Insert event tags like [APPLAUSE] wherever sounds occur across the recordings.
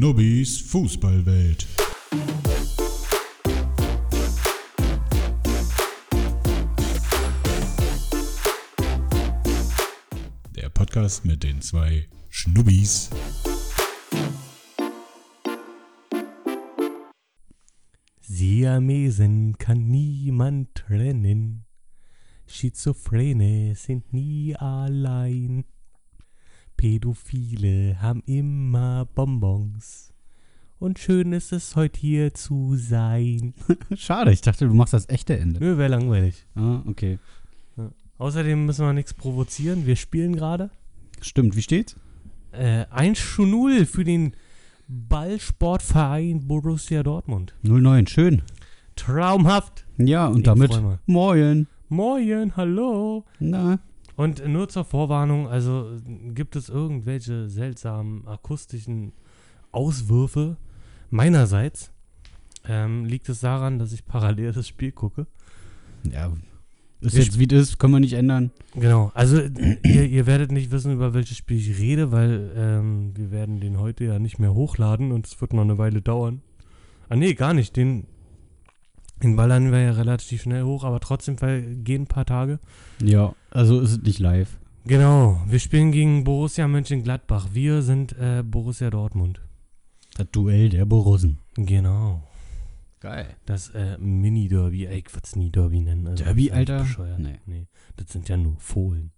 Schnubbis Fußballwelt. Der Podcast mit den zwei Schnubbis. Siamesen kann niemand trennen. Schizophrene sind nie allein. Pädophile haben immer Bonbons. Und schön ist es heute hier zu sein. [LAUGHS] Schade, ich dachte, du machst das echte Ende. Nö, wäre langweilig. Ah, okay. Außerdem müssen wir nichts provozieren. Wir spielen gerade. Stimmt, wie steht's? Äh, 1 zu 0 für den Ballsportverein Borussia Dortmund. 09, schön. Traumhaft. Ja, und Ich damit moin. Moin, hallo. Na, Und nur zur Vorwarnung, also äh, gibt es irgendwelche seltsamen akustischen Auswürfe meinerseits? Ähm, liegt es daran, dass ich parallel das Spiel gucke? ja, ist jetzt wie es ist, können wir nicht ändern. Genau, also äh, ihr, ihr werdet nicht wissen, über welches Spiel ich rede, weil ähm, wir werden den heute ja nicht mehr hochladen und es wird noch eine Weile dauern. Ah nee, gar nicht, den, den ballern wir ja relativ schnell hoch, aber trotzdem vergehen ein paar Tage. Ja, also ist es nicht live. Genau, wir spielen gegen Borussia Mönchengladbach. Wir sind äh, Borussia Dortmund. Das Duell der Borussen. Genau. Geil. Das äh, Mini-Derby, ey, ich würde es nie Derby nennen. Also, Derby, das ist ja Alter? Bescheuert. Nee. Nee. das sind ja nur Fohlen.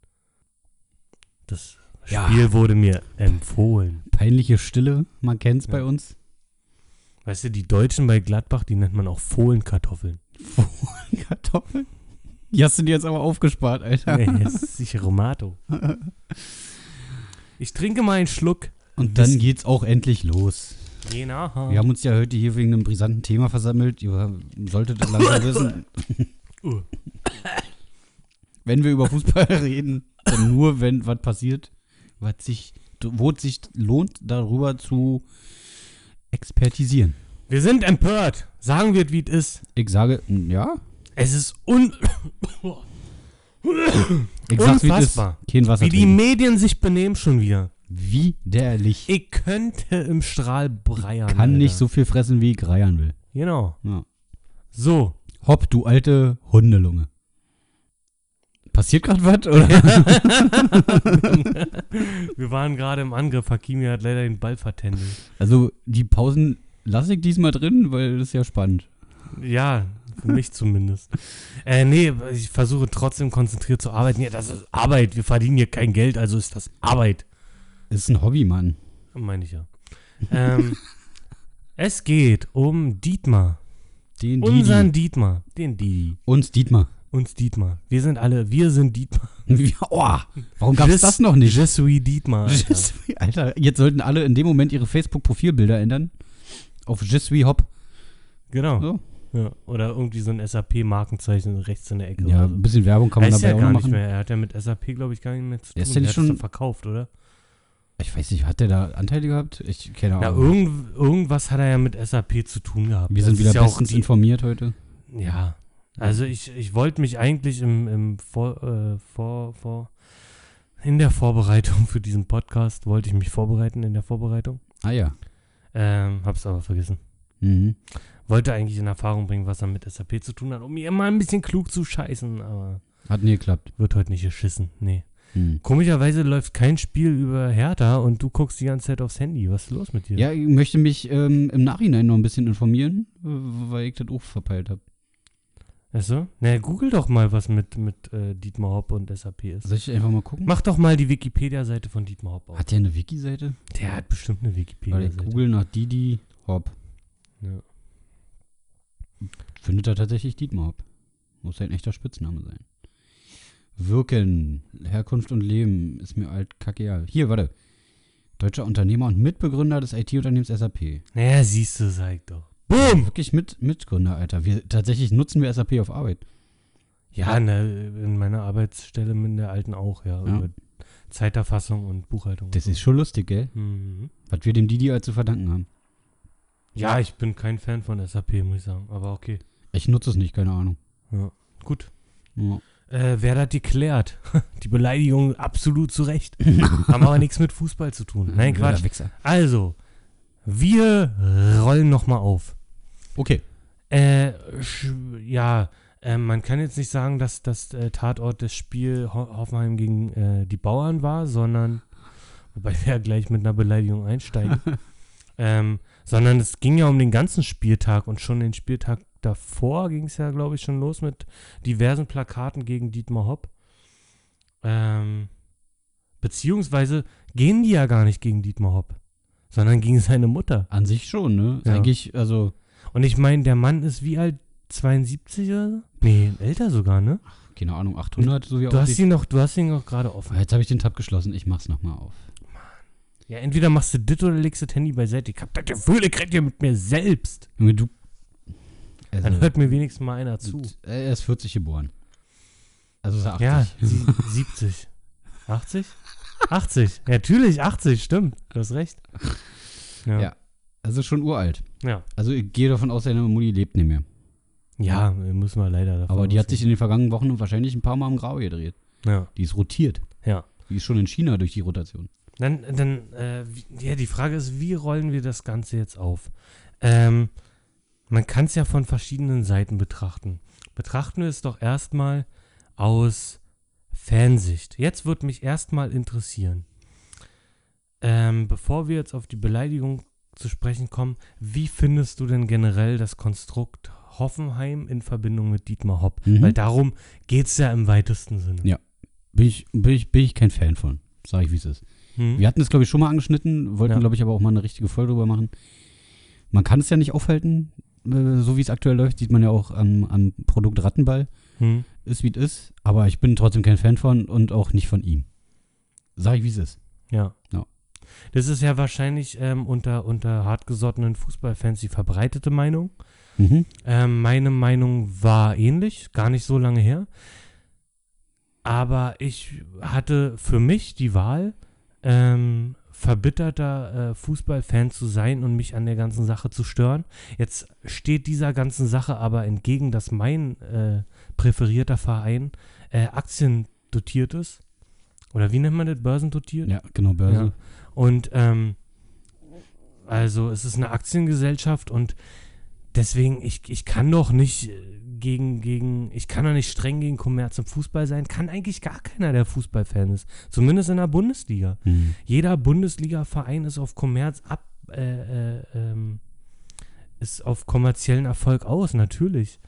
Das Ja. Spiel wurde mir empfohlen. Peinliche Stille, man kennt's Ja. bei uns. Weißt du, die Deutschen bei Gladbach, die nennt man auch Fohlenkartoffeln. [LAUGHS] Kartoffeln? Die hast du dir jetzt aber aufgespart, Alter. Nee, das ist sicher Romato. [LAUGHS] Ich trinke mal einen Schluck. Und dann geht's auch endlich los. Genau. Wir haben uns ja heute hier wegen einem brisanten Thema versammelt. Ihr solltet langsam [LAUGHS] wissen. Uh. Wenn wir über Fußball [LAUGHS] reden, dann nur, wenn was passiert, was sich, wo es sich lohnt, darüber zu expertisieren. Wir sind empört. Sagen wir, wie es ist. Ich sage, ja, Es ist un [COUGHS] ich wie ist. Unfassbar. Kein Wasser wie die. Medien sich benehmen schon wieder. Widerlich. Ich könnte im Strahl breiern. Kann Alter. nicht so viel fressen, wie ich reiern will. Genau. Ja. So. Hopp, du alte Hundelunge. Passiert gerade was? Oder? [LAUGHS] Wir waren gerade im Angriff. Hakimi hat leider den Ball vertändelt. Also, die Pausen lasse ich diesmal drin, weil das ist ja spannend. Ja, für mich zumindest. Äh, nee, ich versuche trotzdem konzentriert zu arbeiten. Ja, das ist Arbeit. Wir verdienen hier kein Geld, also ist das Arbeit. Das ist ein Hobby, Mann. Meine ich ja. Ähm, [LAUGHS] es geht um Dietmar. Den Unseren Didi. Dietmar. Den Didi. Uns Dietmar. Uns Dietmar. Wir sind alle, wir sind Dietmar. Oh, warum gab es das noch nicht? Je suis Dietmar. Alter. Alter, jetzt sollten alle in dem Moment ihre Facebook-Profilbilder ändern. Auf Je suis Hop. Genau. So. Ja. Oder irgendwie so ein SAP-Markenzeichen rechts in der Ecke. Ja, ein bisschen Werbung kann er man dabei ja auch gar noch nicht machen. mehr. Er hat ja mit SAP, glaube ich, gar nicht mehr zu tun. Der ist ja nicht schon- verkauft, oder? Ich weiß nicht, hat der da Anteile gehabt? Ich keine Na, Ahnung. irgend, irgendwas hat er ja mit SAP zu tun gehabt. Wir Das sind ist wieder ja bestens die, informiert heute. Ja. Also ich, ich wollte mich eigentlich im, im vor, äh, vor, vor, in der Vorbereitung für diesen Podcast, wollte ich mich vorbereiten in der Vorbereitung. Ah ja. Ähm, hab's aber vergessen. Mhm. Wollte eigentlich in Erfahrung bringen, was er mit SAP zu tun hat, um mir mal ein bisschen klug zu scheißen, aber Hat nie geklappt. wird heute nicht geschissen. Nee. Mhm. Komischerweise läuft kein Spiel über Hertha und du guckst die ganze Zeit aufs Handy. Was ist los mit dir? Ja, ich möchte mich ähm, im Nachhinein noch ein bisschen informieren, weil ich das auch verpeilt habe. Achso? Na, google doch mal, was mit, mit äh, Dietmar Hopp und SAP ist. Soll ich einfach mal gucken? Mach doch mal die Wikipedia-Seite von Dietmar Hopp auf. Hat der eine Wiki-Seite? Der hat bestimmt eine Wikipedia-Seite. google nach Didi Hop. Ja. Findet er tatsächlich Dietmar Hopp. Muss ein echter Spitzname sein. Wirken, Herkunft und Leben ist mir alt kacke ja. Hier, warte. Deutscher Unternehmer und Mitbegründer des IT-Unternehmens SAP. Naja, siehst du, sag doch. Boom! Wirklich mit, Mitgründer, Alter. Wir, tatsächlich nutzen wir SAP auf Arbeit. Ja, ne, in meiner Arbeitsstelle mit der alten auch, ja. Ja. Über Zeiterfassung und Buchhaltung. Das und ist schon lustig, gell? so. Mhm. Was wir dem Didi halt zu verdanken haben. Ja, ich bin kein Fan von SAP, muss ich sagen. Aber okay. Ich nutze es nicht, keine Ahnung. Gut. Ja. Äh, wer hat die klärt? [LAUGHS] Die Beleidigung absolut zu Recht. Haben aber nichts mit Fußball zu tun. Nein, Quatsch. Also, Wir rollen nochmal auf. Okay. Äh, ja, äh, man kann jetzt nicht sagen, dass das äh, Tatort des Spiel Ho Hoffenheim gegen äh, die Bauern war, sondern, wobei wir ja gleich mit einer Beleidigung einsteigen, [LAUGHS] ähm, sondern es ging ja um den ganzen Spieltag und schon den Spieltag davor ging es ja, glaube ich, schon los mit diversen Plakaten gegen Dietmar Hopp. Ähm, beziehungsweise gehen die ja gar nicht gegen Dietmar Hopp, sondern gegen seine Mutter. An sich schon, ne? Ja. Eigentlich, also, Und ich meine, der Mann ist wie alt? 72 oder so? Nee, älter sogar, ne? keine Ahnung, 800, so wie Du hast aussieht. ihn noch, du hast ihn noch gerade offen. Jetzt habe ich den Tab geschlossen. Ich mach's nochmal auf. Ja, entweder machst du das oder legst das Handy beiseite. Ich hab das Gefühl, ich rede hier mit mir selbst. Junge, du. Also, Dann hört mir wenigstens mal einer zu. äh, er ist 40 geboren. Also ist er 80. Ja, sie, 70. 80? 80. Ja, natürlich, 80, stimmt. Du hast recht. Ja. Ja. Also schon uralt. Ja, Also ich gehe davon aus, seine Mutti lebt nicht mehr. ja müssen wir leider davon Aber die hat sich in den vergangenen Wochen wahrscheinlich ein paar Mal im Grau gedreht. Ja, Die ist rotiert. ja. Die ist schon in China durch die Rotation. Dann, dann äh, ja, die Frage ist, wie rollen wir das Ganze jetzt auf? Ähm, man kann es ja von verschiedenen Seiten betrachten. Betrachten wir es doch erstmal aus Fansicht. Jetzt wird mich erstmal interessieren, ähm, bevor wir jetzt auf die Beleidigung zu sprechen kommen, wie findest du denn generell das Konstrukt Hoffenheim in Verbindung mit Dietmar Hopp? Mhm. Weil darum geht es ja im weitesten Sinne. Ja. Bin ich, bin ich, bin ich kein Fan von. Sag ich, wie es ist. Hm? Wir hatten es, glaube ich, schon mal angeschnitten, wollten, Ja. glaube ich, aber auch mal eine richtige Folge drüber machen. Man kann es ja nicht aufhalten, äh, so wie es aktuell läuft, sieht man ja auch am, am Produkt Rattenball. Hm? Ist, wie es ist, aber ich bin trotzdem kein Fan von und auch nicht von ihm. Sag ich, wie es ist. Ja. Ja. Das ist ja wahrscheinlich ähm, unter, unter hartgesottenen Fußballfans die verbreitete Meinung. Mhm. Ähm, meine Meinung war ähnlich, gar nicht so lange her. Aber ich hatte für mich die Wahl, ähm, verbitterter äh, Fußballfan zu sein und mich an der ganzen Sache zu stören. Jetzt steht dieser ganzen Sache aber entgegen, dass mein äh, präferierter Verein äh, Aktien dotiert ist. Oder wie nennt man das? Börsendotiert? Ja, genau, Börse. Ja. Und ähm, also es ist eine Aktiengesellschaft und deswegen, ich, ich kann doch nicht äh, gegen, gegen, ich kann doch nicht streng gegen Kommerz im Fußball sein. Kann eigentlich gar keiner, der Fußballfan ist. Zumindest in der Bundesliga. Mhm. Jeder Bundesliga-Verein ist auf Kommerz ab, äh, äh, ähm, ist auf kommerziellen Erfolg aus, natürlich.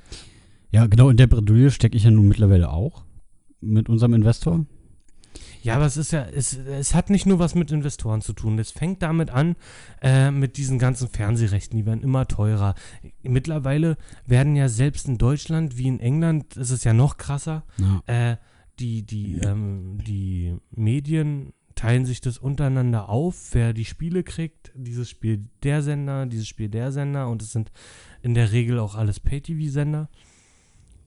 Ja, genau, in der Bredouille stecke ich ja nun mittlerweile auch mit unserem Investor. Ja, aber es ist ja, es, es hat nicht nur was mit Investoren zu tun. Es fängt damit an, äh, mit diesen ganzen Fernsehrechten, die werden immer teurer. Mittlerweile werden ja selbst in Deutschland wie in England, ist es ja noch krasser, Ja. äh, die, die, ähm, die Medien teilen sich das untereinander auf, wer die Spiele kriegt. Dieses Spiel der Sender, dieses Spiel der Sender und es sind in der Regel auch alles Pay-TV-Sender.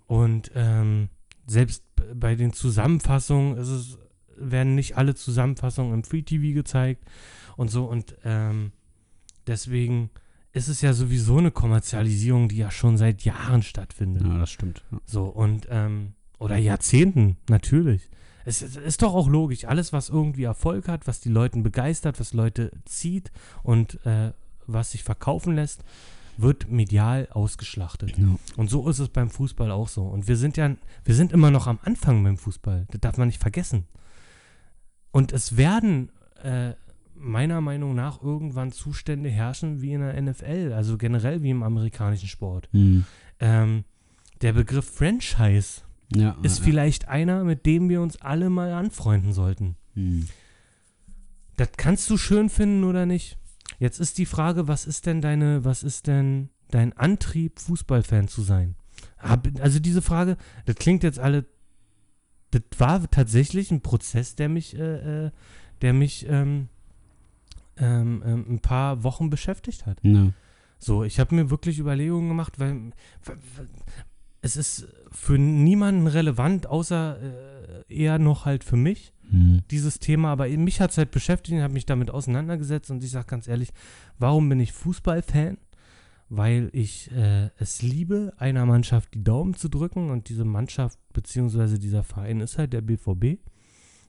Und ähm, selbst bei den Zusammenfassungen ist es, werden nicht alle Zusammenfassungen im Free-TV gezeigt und so. Und ähm, deswegen ist es ja sowieso eine Kommerzialisierung, die ja schon seit Jahren stattfindet. ja, das stimmt. Ja. So, und, ähm, oder Jahrzehnten, natürlich. Es, ist doch auch logisch, alles, was irgendwie Erfolg hat, was die Leute begeistert, was Leute zieht und äh, was sich verkaufen lässt, wird medial ausgeschlachtet. Ja. Und so ist es beim Fußball auch so. Und wir sind ja, wir sind immer noch am Anfang beim Fußball. Das darf man nicht vergessen. Und es werden äh, meiner Meinung nach irgendwann Zustände herrschen wie in der NFL, also generell wie im amerikanischen Sport. Mhm. Ähm, der Begriff Franchise ja ist ja, vielleicht einer, mit dem wir uns alle mal anfreunden sollten. Mhm. Das kannst du schön finden oder nicht. Jetzt ist die Frage, was ist denn deine, was ist denn dein Antrieb, Fußballfan zu sein? Hab, also diese Frage, das klingt jetzt alle, das war tatsächlich ein Prozess, der mich, äh, äh, der mich ähm, ähm, ähm, ein paar Wochen beschäftigt hat. Ja. So, ich habe mir wirklich Überlegungen gemacht, weil, weil weil es ist für niemanden relevant, außer äh, eher noch halt für mich, Mhm. dieses Thema. Aber mich hat es halt beschäftigt und habe mich damit auseinandergesetzt und ich sage ganz ehrlich, warum bin ich Fußballfan? Weil ich äh, es liebe, einer Mannschaft die Daumen zu drücken und diese Mannschaft beziehungsweise dieser Verein ist halt der BVB.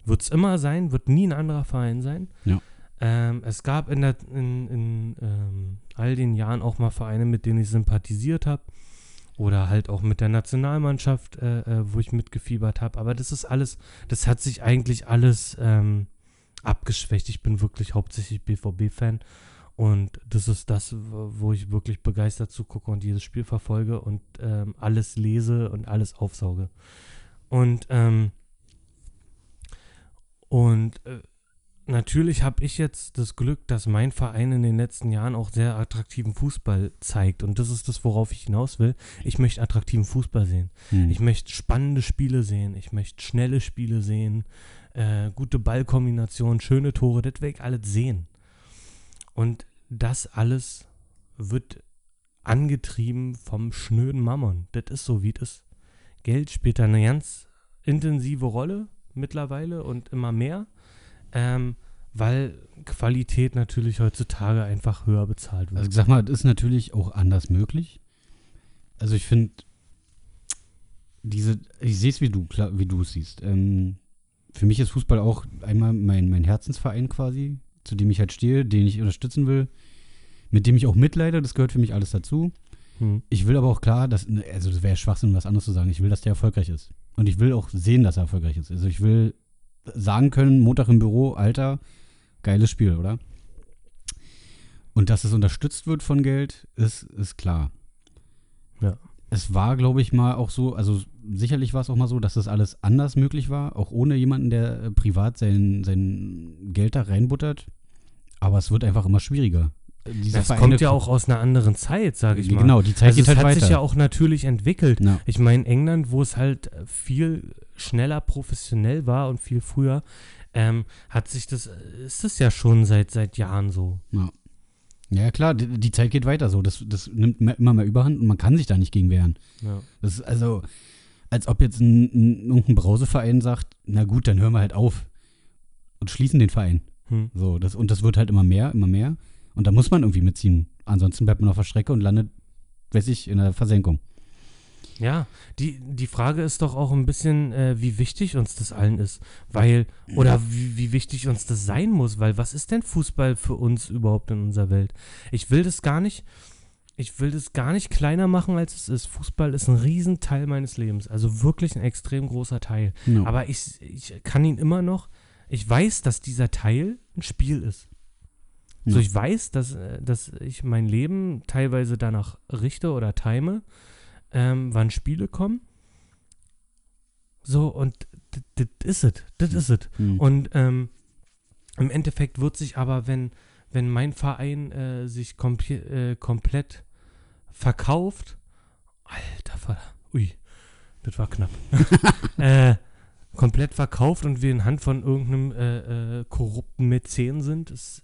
Wird es immer sein, wird nie ein anderer Verein sein. Ja. Ähm, es gab in, der, in, in ähm, all den Jahren auch mal Vereine, mit denen ich sympathisiert habe. Oder halt auch mit der Nationalmannschaft, äh, äh, wo ich mitgefiebert habe. Aber das ist alles, das hat sich eigentlich alles ähm, abgeschwächt. Ich bin wirklich hauptsächlich BVB-Fan. Und das ist das, wo ich wirklich begeistert zugucke und dieses Spiel verfolge und ähm, alles lese und alles aufsauge. Und, ähm, und äh, natürlich habe ich jetzt das Glück, dass mein Verein in den letzten Jahren auch sehr attraktiven Fußball zeigt. Und das ist das, worauf ich hinaus will. Ich möchte attraktiven Fußball sehen. Hm. Ich möchte spannende Spiele sehen. Ich möchte schnelle Spiele sehen. Äh, gute Ballkombinationen, schöne Tore. Das will ich alles sehen. Und das alles wird angetrieben vom schnöden Mammon. Das ist so, wie das. Geld spielt da eine ganz intensive Rolle mittlerweile und immer mehr. Ähm, weil Qualität natürlich heutzutage einfach höher bezahlt wird. Also ich sag mal, das ist natürlich auch anders möglich. Also ich finde, diese, ich sehe es wie du, klar, wie du es siehst. Ähm, für mich ist Fußball auch einmal mein, mein Herzensverein quasi, zu dem ich halt stehe, den ich unterstützen will, mit dem ich auch mitleide, das gehört für mich alles dazu. Hm. Ich will aber auch klar, dass, also das wäre Schwachsinn, was anderes zu sagen. Ich will, dass der erfolgreich ist. Und ich will auch sehen, dass er erfolgreich ist. Also ich will sagen können, Montag im Büro, Alter, geiles Spiel, oder? Und dass es unterstützt wird von Geld, ist, ist klar. Ja. Es war, glaube ich, mal auch so, also sicherlich war es auch mal so, dass das alles anders möglich war, auch ohne jemanden, der privat sein, sein Geld da reinbuttert. Aber es wird einfach immer schwieriger. Diese Das kommt ja auch aus einer anderen Zeit, sage ich mal. Genau, die Zeit also geht es halt hat weiter. sich ja auch natürlich entwickelt. Ja. Ich meine, England, wo es halt viel schneller professionell war und viel früher, ähm, hat sich das, ist das ja schon seit, seit Jahren so. Ja, klar, die, die Zeit geht weiter so. Das, das nimmt me- immer mehr Überhand und man kann sich da nicht gegen wehren. Ja. Das ist also, als ob jetzt ein, ein, irgendein Brauseverein sagt, na gut, dann hören wir halt auf und schließen den Verein. Hm. So, das, und das wird halt immer mehr, immer mehr. Und da muss man irgendwie mitziehen. Ansonsten bleibt man auf der Strecke und landet, weiß ich, in der Versenkung. Ja, die, die Frage ist doch auch ein bisschen, äh, wie wichtig uns das allen ist. Weil, oder wie, wie wichtig uns das sein muss, weil was ist denn Fußball für uns überhaupt in unserer Welt? Ich will das gar nicht, ich will das gar nicht kleiner machen, als es ist. Fußball ist ein Riesenteil meines Lebens, also wirklich ein extrem großer Teil. Ja. Aber ich, ich kann ihn immer noch, ich weiß, dass dieser Teil ein Spiel ist. So, Ja. ich weiß, dass, äh, dass ich mein Leben teilweise danach richte oder time, ähm, wann Spiele kommen. So, und das ist es. Das ist es. Hm. Und ähm, im Endeffekt wird sich aber, wenn, wenn mein Verein äh, sich äh, komplett verkauft, alter Vater, ui, das war knapp, [LAUGHS] äh, komplett verkauft und wir in Hand von irgendeinem äh, äh, korrupten Mäzen sind, ist,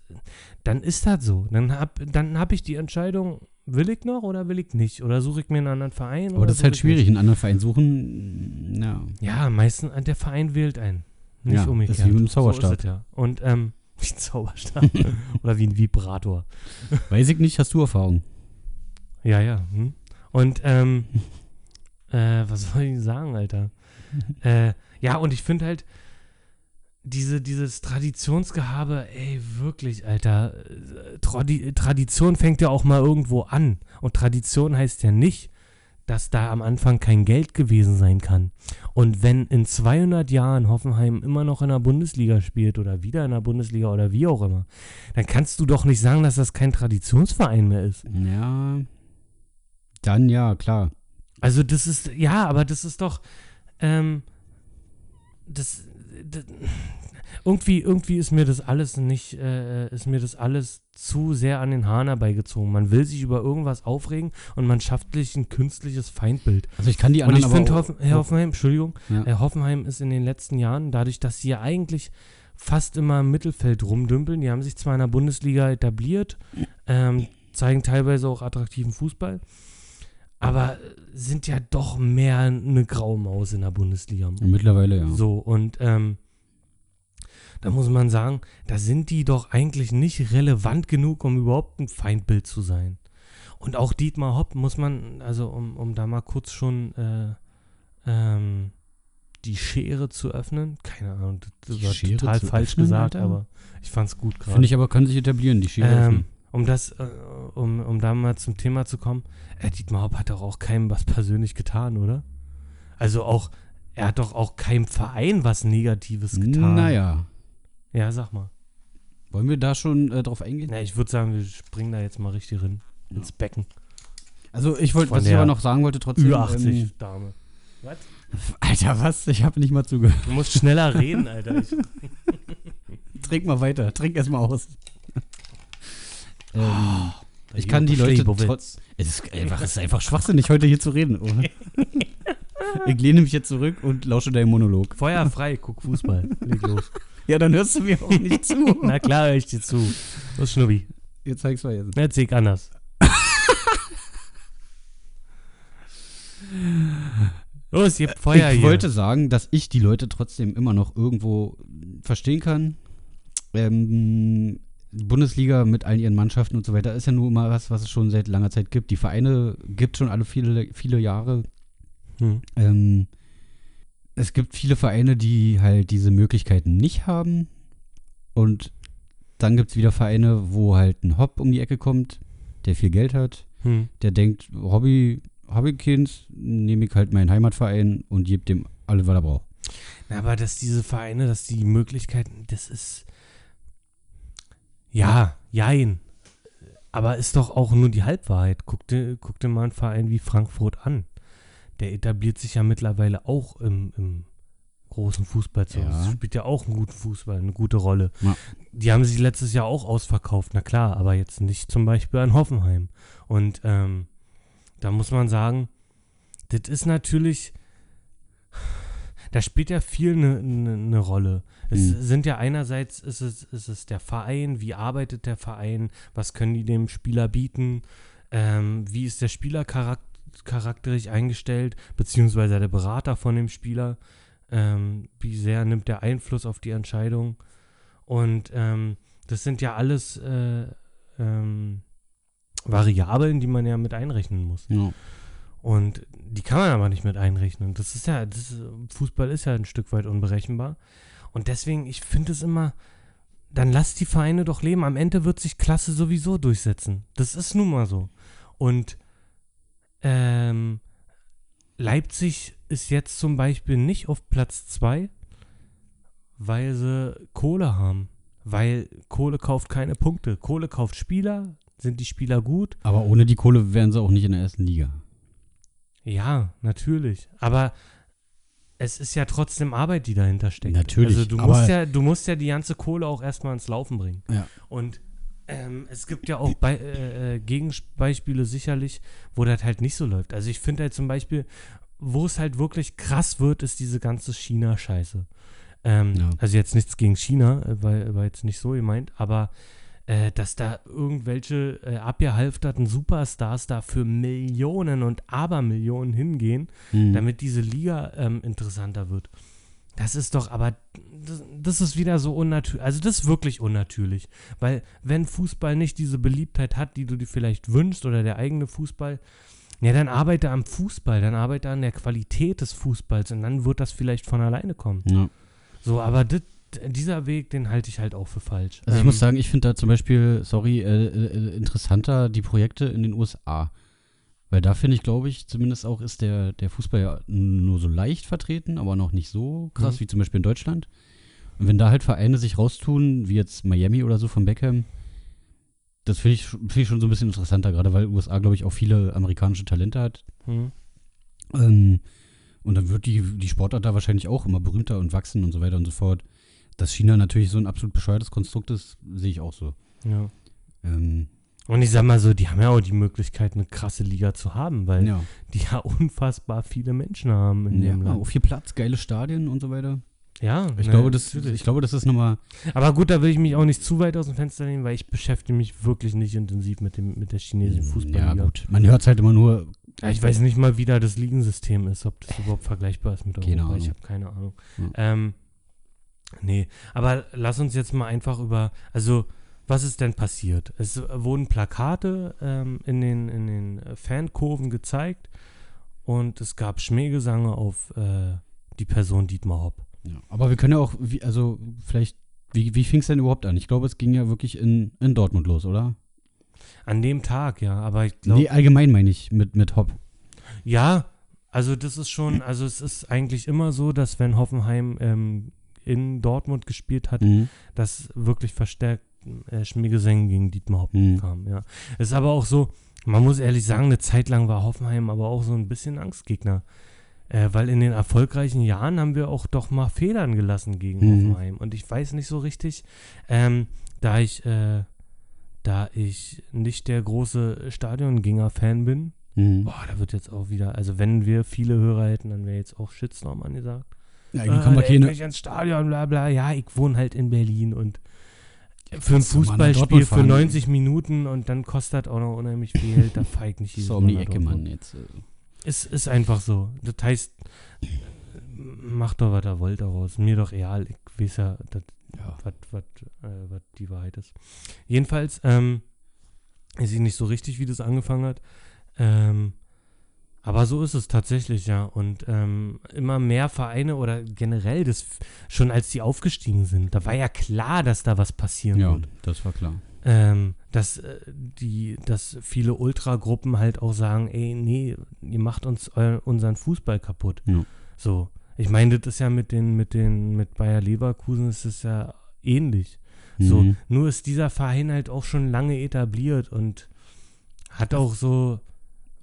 dann ist das so. Dann habe dann hab ich die Entscheidung, will ich noch oder will ich nicht? Oder suche ich mir einen anderen Verein? Aber oder das ist halt schwierig. Nicht? Einen anderen Verein suchen, ja. Ja, meistens, der Verein wählt einen. Nicht Ja, das ist umgekehrt. wie mit dem Zauberstab. So es ja. Und, ähm, [LAUGHS] wie ein Zauberstab. [LAUGHS] oder wie ein Vibrator. Weiß ich nicht, hast du Erfahrung? Ja, ja. Hm? Und, ähm, äh, was soll ich sagen, Alter? [LAUGHS] äh, ja, und ich finde halt, diese, dieses Traditionsgehabe, ey, wirklich, Alter. äh, Tradi Tradition fängt ja auch mal irgendwo an. Und Tradition heißt ja nicht, dass da am Anfang kein Geld gewesen sein kann. Und wenn in 200 Jahren Hoffenheim immer noch in der Bundesliga spielt oder wieder in der Bundesliga oder wie auch immer, dann kannst du doch nicht sagen, dass das kein Traditionsverein mehr ist. Ja. Dann ja, klar. Also das ist, ja, aber das ist doch, ähm, das, das irgendwie, irgendwie ist mir das alles nicht, äh, ist mir das alles zu sehr an den Haaren herbeigezogen. Man will sich über irgendwas aufregen und man schafft sich ein künstliches Feindbild. Also ich kann die Und anderen ich finde, Hoffen, Herr Hoffenheim, Entschuldigung, Ja. Herr Hoffenheim ist in den letzten Jahren, dadurch, dass sie ja eigentlich fast immer im Mittelfeld rumdümpeln, die haben sich zwar in der Bundesliga etabliert, ähm, zeigen teilweise auch attraktiven Fußball, aber sind ja doch mehr eine graue Maus in der Bundesliga. mittlerweile ja. So, und ähm, da muss man sagen, da sind die doch eigentlich nicht relevant genug, um überhaupt ein Feindbild zu sein. Und auch Dietmar Hopp muss man, also um, um da mal kurz schon äh, ähm, die Schere zu öffnen. Keine Ahnung, das Die war Schere total falsch öffnen, gesagt, Alter? aber ich fand's gut gerade. Finde ich aber, kann sich etablieren, die Schere. ähm, öffnen. Um das, äh, um, um da mal zum Thema zu kommen, äh, Dietmar Hopp hat doch auch keinem was persönlich getan, oder? Also auch, er hat doch auch keinem Verein was Negatives getan. Naja. Ja, sag mal. Wollen wir da schon äh, drauf eingehen? Na, ich würde sagen, wir springen da jetzt mal richtig rein. Ins Becken. Also ich wollte, was ich aber noch sagen wollte trotzdem. Ü80 Ähm, Dame. Was? [LAUGHS] Alter, was? Ich habe nicht mal zugehört. Du musst schneller reden, Alter. [LAUGHS] Ich, Trink mal weiter. Trink erst mal aus. Ähm, ich kann die Leute trotz. Es ist einfach, es ist einfach schwachsinnig, heute hier zu reden, [LAUGHS] ich lehne mich jetzt zurück und lausche deinem Monolog. Feuer frei, guck Fußball. Leg los. [LAUGHS] Ja, dann hörst du mir auch nicht zu. [LAUGHS] Na klar, hör ich dir zu. Los, Schnubbi. Jetzt zeig's mal jetzt. Jetzt sehe ich anders. Los, ihr habt Feuer ich hier. wollte sagen, dass ich die Leute trotzdem immer noch irgendwo verstehen kann. Ähm, Bundesliga mit allen ihren Mannschaften und so weiter ist ja nur mal was, was es schon seit langer Zeit gibt. Die Vereine gibt schon alle viele, viele Jahre. Hm. Ähm, es gibt viele Vereine, die halt diese Möglichkeiten nicht haben. Und dann gibt es wieder Vereine, wo halt ein Hopp um die Ecke kommt, der viel Geld hat, Hm. der denkt, Hobby, Hobbykind, nehme ich halt meinen Heimatverein und gebe dem alle, was er braucht. Na, aber dass diese Vereine, dass die Möglichkeiten, das ist. Ja, jein. Aber ist doch auch nur die Halbwahrheit. Guck dir, guck dir mal einen Verein wie Frankfurt an. Der etabliert sich ja mittlerweile auch im, im großen Fußball zu. Ja. Spielt ja auch einen guten Fußball, eine gute Rolle. Ja. Die haben sich letztes Jahr auch ausverkauft, na klar, aber jetzt nicht zum Beispiel an Hoffenheim. Und ähm, da muss man sagen, das ist natürlich, da spielt ja viel eine ne, ne Rolle. Es Mhm. sind ja einerseits ist es, ist es der Verein, wie arbeitet der Verein, was können die dem Spieler bieten, ähm, wie ist der Spieler charak charakterisch eingestellt, beziehungsweise der Berater von dem Spieler, ähm, wie sehr nimmt der Einfluss auf die Entscheidung. Und ähm, das sind ja alles äh, ähm, Variablen, die man ja mit einrechnen muss. Ja. Und die kann man aber nicht mit einrechnen. Das ist ja, das ist, Fußball ist ja ein Stück weit unberechenbar. Und deswegen, ich finde es immer, dann lasst die Vereine doch leben. Am Ende wird sich Klasse sowieso durchsetzen. Das ist nun mal so. Und ähm, Leipzig ist jetzt zum Beispiel nicht auf Platz 2, weil sie Kohle haben. Weil Kohle kauft keine Punkte. Kohle kauft Spieler. Sind die Spieler gut? Aber ohne die Kohle wären sie auch nicht in der ersten Liga. Ja, natürlich. Aber es ist ja trotzdem Arbeit, die dahinter steckt. Natürlich, Also du musst ja, du musst ja die ganze Kohle auch erstmal ins Laufen bringen. Ja. Und ähm, es gibt ja auch Bei äh, äh, Gegenbeispiele sicherlich, wo das halt nicht so läuft. Also ich finde halt zum Beispiel, wo es halt wirklich krass wird, ist diese ganze China-Scheiße. Ähm, Ja. Also jetzt nichts gegen China, äh, weil war jetzt nicht so gemeint, aber äh, dass da irgendwelche äh, abgehalfterten Superstars da für Millionen und Abermillionen hingehen, Hm. damit diese Liga ähm, interessanter wird. Das ist doch, aber das, das ist wieder so unnatürlich. Also das ist wirklich unnatürlich. Weil wenn Fußball nicht diese Beliebtheit hat, die du dir vielleicht wünschst oder der eigene Fußball, ja, dann arbeite am Fußball, dann arbeite an der Qualität des Fußballs und dann wird das vielleicht von alleine kommen. ja. So, aber dit, dieser Weg, den halte ich halt auch für falsch. Also ich Ähm, muss sagen, ich finde da zum Beispiel, sorry, äh, äh, interessanter die Projekte in den USA. Weil da finde ich, glaube ich, zumindest auch ist der, der Fußball ja nur so leicht vertreten, aber noch nicht so krass Mhm. wie zum Beispiel in Deutschland. Und wenn da halt Vereine sich raustun, wie jetzt Miami oder so von Beckham, das finde ich, find ich schon so ein bisschen interessanter, gerade weil USA, glaube ich, auch viele amerikanische Talente hat. hm. Ähm, und dann wird die, die Sportart da wahrscheinlich auch immer berühmter und wachsen und so weiter und so fort. Dass China natürlich so ein absolut bescheuertes Konstrukt ist, sehe ich auch so. Ja. Ähm, Und ich sag mal so, die haben ja auch die Möglichkeit, eine krasse Liga zu haben, weil ja. die ja unfassbar viele Menschen haben in ja, dem Land. auf viel Platz, geile Stadien und so weiter. Ja, Ich, ne, glaube, das, natürlich. ich glaube, das ist nochmal. Aber gut, da will ich mich auch nicht zu weit aus dem Fenster nehmen, weil ich beschäftige mich wirklich nicht intensiv mit, dem, mit der chinesischen Ja, Fußballliga. gut. Man hört es halt immer nur. Ja, ich weiß nicht mal, wie da das Ligensystem ist, ob das überhaupt vergleichbar ist mit Europa. Ich Ahnung. habe keine Ahnung. Ja. Ähm, nee, aber lass uns jetzt mal einfach über, also was ist denn passiert? Es wurden Plakate ähm, in den, in den Fankurven gezeigt und es gab Schmähgesange auf äh, die Person Dietmar Hopp. Ja, aber wir können ja auch, wie, also vielleicht, wie, wie fing es denn überhaupt an? Ich glaube, es ging ja wirklich in, in Dortmund los, oder? An dem Tag, ja, aber ich glaube. Nee, allgemein meine ich mit, mit Hopp. Ja, also das ist schon, also es ist eigentlich immer so, dass wenn Hoffenheim ähm, in Dortmund gespielt hat, Mhm. dass wirklich verstärkt äh, Schmiegesängen gegen Dietmar Hopp Mhm. kam, ja. Es ist aber auch so, man muss ehrlich sagen, eine Zeit lang war Hoffenheim aber auch so ein bisschen Angstgegner. Äh, weil in den erfolgreichen Jahren haben wir auch doch mal Federn gelassen gegen Mhm. Hoffenheim. Und ich weiß nicht so richtig, ähm, da ich, äh, da ich nicht der große Stadiongänger-Fan bin, Mhm. Boah, da wird jetzt auch wieder, also wenn wir viele Hörer hätten, dann wäre jetzt auch Shitstorm angesagt. Ja, Ah, eigentlich kann geht keine, nicht ins Stadion, bla bla. Ja, ich wohne halt in Berlin und für ein Fußballspiel für fahren. 90 Minuten und dann kostet auch noch unheimlich viel Geld, da feig nicht jedes so um die Ecke. Mann, jetzt. Äh, Es ist einfach so. Das heißt, macht doch, was ihr wollt daraus. Mir doch egal. Ich weiß ja, ja. was was, äh, was die Wahrheit ist. Jedenfalls, ähm, ich sehe nicht so richtig, wie das angefangen hat. Ähm, aber so ist es tatsächlich, ja. Und ähm, immer mehr Vereine oder generell, das schon als die aufgestiegen sind, da war ja klar, dass da was passieren ja, wird. das war klar. Ähm, dass äh, die, dass viele Ultragruppen halt auch sagen, ey, nee, ihr macht uns eu unseren Fußball kaputt. Ja. So. Ich meine, das ist ja mit den, mit den, mit Bayer Leverkusen ist es ja ähnlich. So, Mhm. nur ist dieser Verein halt auch schon lange etabliert und hat auch so,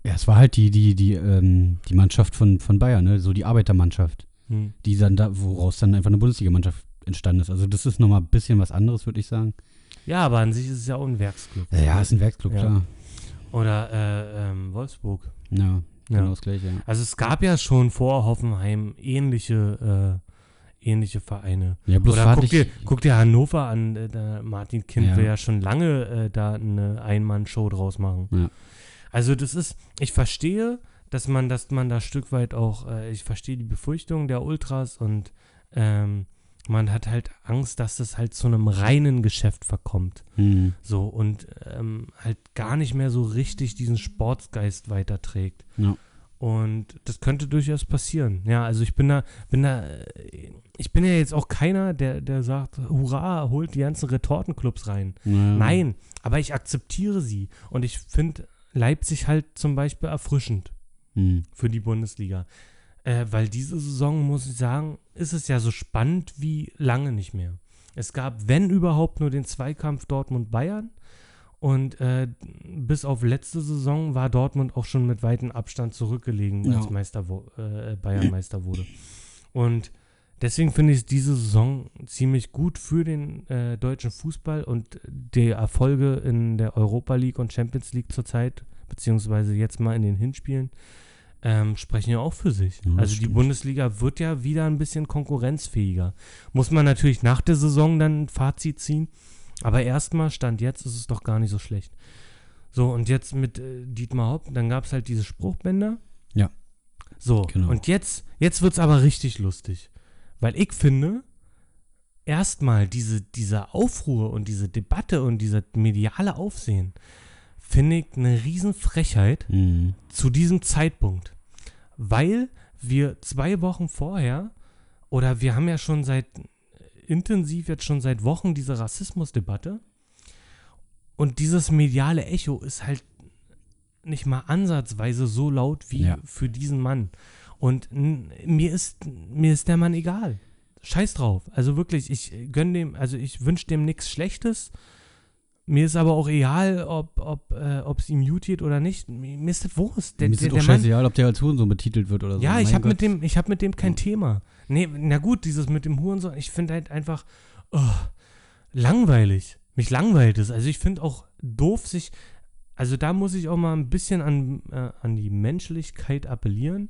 Ja, es war halt die, die, die, ähm, die Mannschaft von, von Bayern, ne? so die Arbeitermannschaft, hm, die dann da, woraus dann einfach eine Bundesligamannschaft entstanden ist. Also das ist nochmal ein bisschen was anderes, würde ich sagen. ja, aber an sich ist es ja auch ein Werksclub. Ja, ja, ist ein Werksclub, Ja. klar. Oder äh, ähm, Wolfsburg. Ja, genau Ja. das gleiche. Ja. Also es gab ja schon vor Hoffenheim ähnliche, äh, ähnliche Vereine. Ja, bloß Oder guck dir, guck dir Hannover an, äh, Martin Kind will ja schon lange äh, da eine Ein-Mann-Show draus machen. Ja. Also das ist, ich verstehe, dass man, dass man da Stück weit auch, äh, ich verstehe die Befürchtungen der Ultras und ähm, man hat halt Angst, dass das halt zu einem reinen Geschäft verkommt. Mhm. So und ähm, halt gar nicht mehr so richtig diesen Sportsgeist weiterträgt. Ja. Und das könnte durchaus passieren. Ja, also ich bin da, bin da, ich bin ja jetzt auch keiner, der, der sagt, hurra, holt die ganzen Retortenclubs rein. Ja. Nein, aber ich akzeptiere sie. Und ich finde Leipzig halt zum Beispiel erfrischend Mhm. für die Bundesliga. Äh, weil diese Saison, muss ich sagen, ist es ja so spannend wie lange nicht mehr. Es gab, wenn überhaupt, nur den Zweikampf Dortmund-Bayern. Und äh, bis auf letzte Saison war Dortmund auch schon mit weitem Abstand zurückgelegen, Ja. als Meister äh, Bayern Meister wurde. Und deswegen finde ich diese Saison ziemlich gut für den äh, deutschen Fußball und die Erfolge in der Europa League und Champions League zurzeit, beziehungsweise jetzt mal in den Hinspielen, ähm, sprechen ja auch für sich. Ja, also die stimmt. Bundesliga wird ja wieder ein bisschen konkurrenzfähiger. Muss man natürlich nach der Saison dann ein Fazit ziehen. Aber erstmal, Stand jetzt, ist es doch gar nicht so schlecht. So, und jetzt mit äh, Dietmar Hopp, dann gab es halt diese Spruchbänder. Ja. So, Genau. und jetzt, jetzt wird es aber richtig lustig. Weil ich finde, erstmal diese, diese Aufruhr und diese Debatte und dieser mediale Aufsehen, finde ich eine Riesenfrechheit Mhm. zu diesem Zeitpunkt. Weil wir zwei Wochen vorher, oder wir haben ja schon seit, intensiv jetzt schon seit Wochen diese Rassismusdebatte. Und dieses mediale Echo ist halt nicht mal ansatzweise so laut wie Ja. für diesen Mann. Und mir ist, mir ist der Mann egal. Scheiß drauf. Also wirklich, ich gönn dem, also ich wünsche dem nichts Schlechtes. Mir ist aber auch egal, ob ob äh, es ihm gut geht oder nicht. Mir, ist das Wurst. Der, Mir ist der, es auch der Mann, scheißegal, ob der als Hurensohn betitelt wird oder so. ja, ich Mein habe mit dem, ich habe mit dem kein Ja. Thema. Nee, na gut, dieses mit dem Hurensohn, ich finde halt einfach oh, langweilig. Mich langweilt es. Also ich finde auch doof, sich, also da muss ich auch mal ein bisschen an, äh, an die Menschlichkeit appellieren,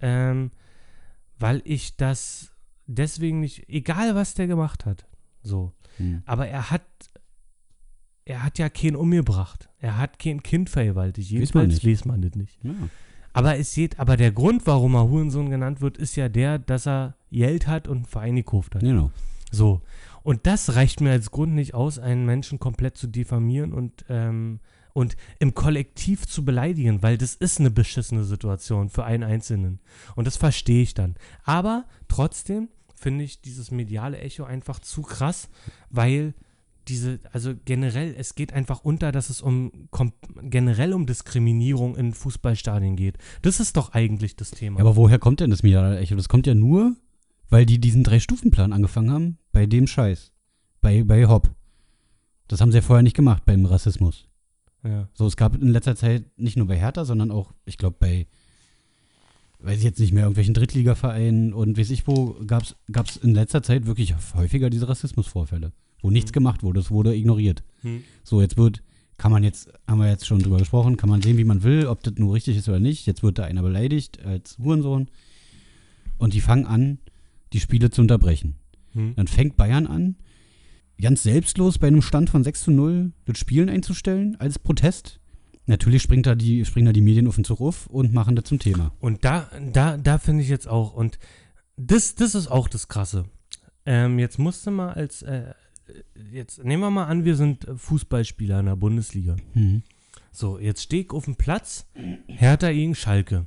ähm, weil ich das deswegen nicht, egal was der gemacht hat, so, Mhm. aber er hat, er hat ja keinen umgebracht. Er hat kein Kind vergewaltigt. Jedenfalls weiß man das nicht. Ja. Aber es geht, aber der Grund, warum er Hurensohn genannt wird, ist ja der, dass er Geld hat und einen Verein gekauft hat. Genau. So. Und das reicht mir als Grund nicht aus, einen Menschen komplett zu diffamieren und ähm, und im Kollektiv zu beleidigen, weil das ist eine beschissene Situation für einen Einzelnen. Und das verstehe ich dann. Aber trotzdem finde ich dieses mediale Echo einfach zu krass, weil diese, also generell, es geht einfach unter, dass es um generell um Diskriminierung in Fußballstadien geht. Das ist doch eigentlich das Thema. Aber woher kommt denn das mediale Echo? Das kommt ja nur, weil die diesen Drei-Stufen-Plan angefangen haben, bei dem Scheiß. Bei, bei Hopp. Das haben sie ja vorher nicht gemacht beim Rassismus. Ja. So, es gab in letzter Zeit nicht nur bei Hertha, sondern auch, ich glaube, bei, weiß ich jetzt nicht mehr, irgendwelchen Drittligavereinen und weiß ich wo, gab es in letzter Zeit wirklich häufiger diese Rassismusvorfälle, wo nichts Mhm. gemacht wurde, es wurde ignoriert. Hm. So, jetzt wird, kann man jetzt, haben wir jetzt schon drüber gesprochen, kann man sehen, wie man will, ob das nur richtig ist oder nicht. Jetzt wird da einer beleidigt als Hurensohn. Und die fangen an, die Spiele zu unterbrechen. Hm. Dann fängt Bayern an, ganz selbstlos bei einem Stand von 6 zu 0 das Spielen einzustellen als Protest. Natürlich springt da die, springen da die Medien auf den Zug auf und machen das zum Thema. Und da, da, da finde ich jetzt auch, und das, das ist auch das Krasse. Ähm, jetzt musste mal als, äh, jetzt nehmen wir mal an, wir sind Fußballspieler in der Bundesliga. Mhm. So, jetzt stehe ich auf dem Platz, Hertha gegen Schalke.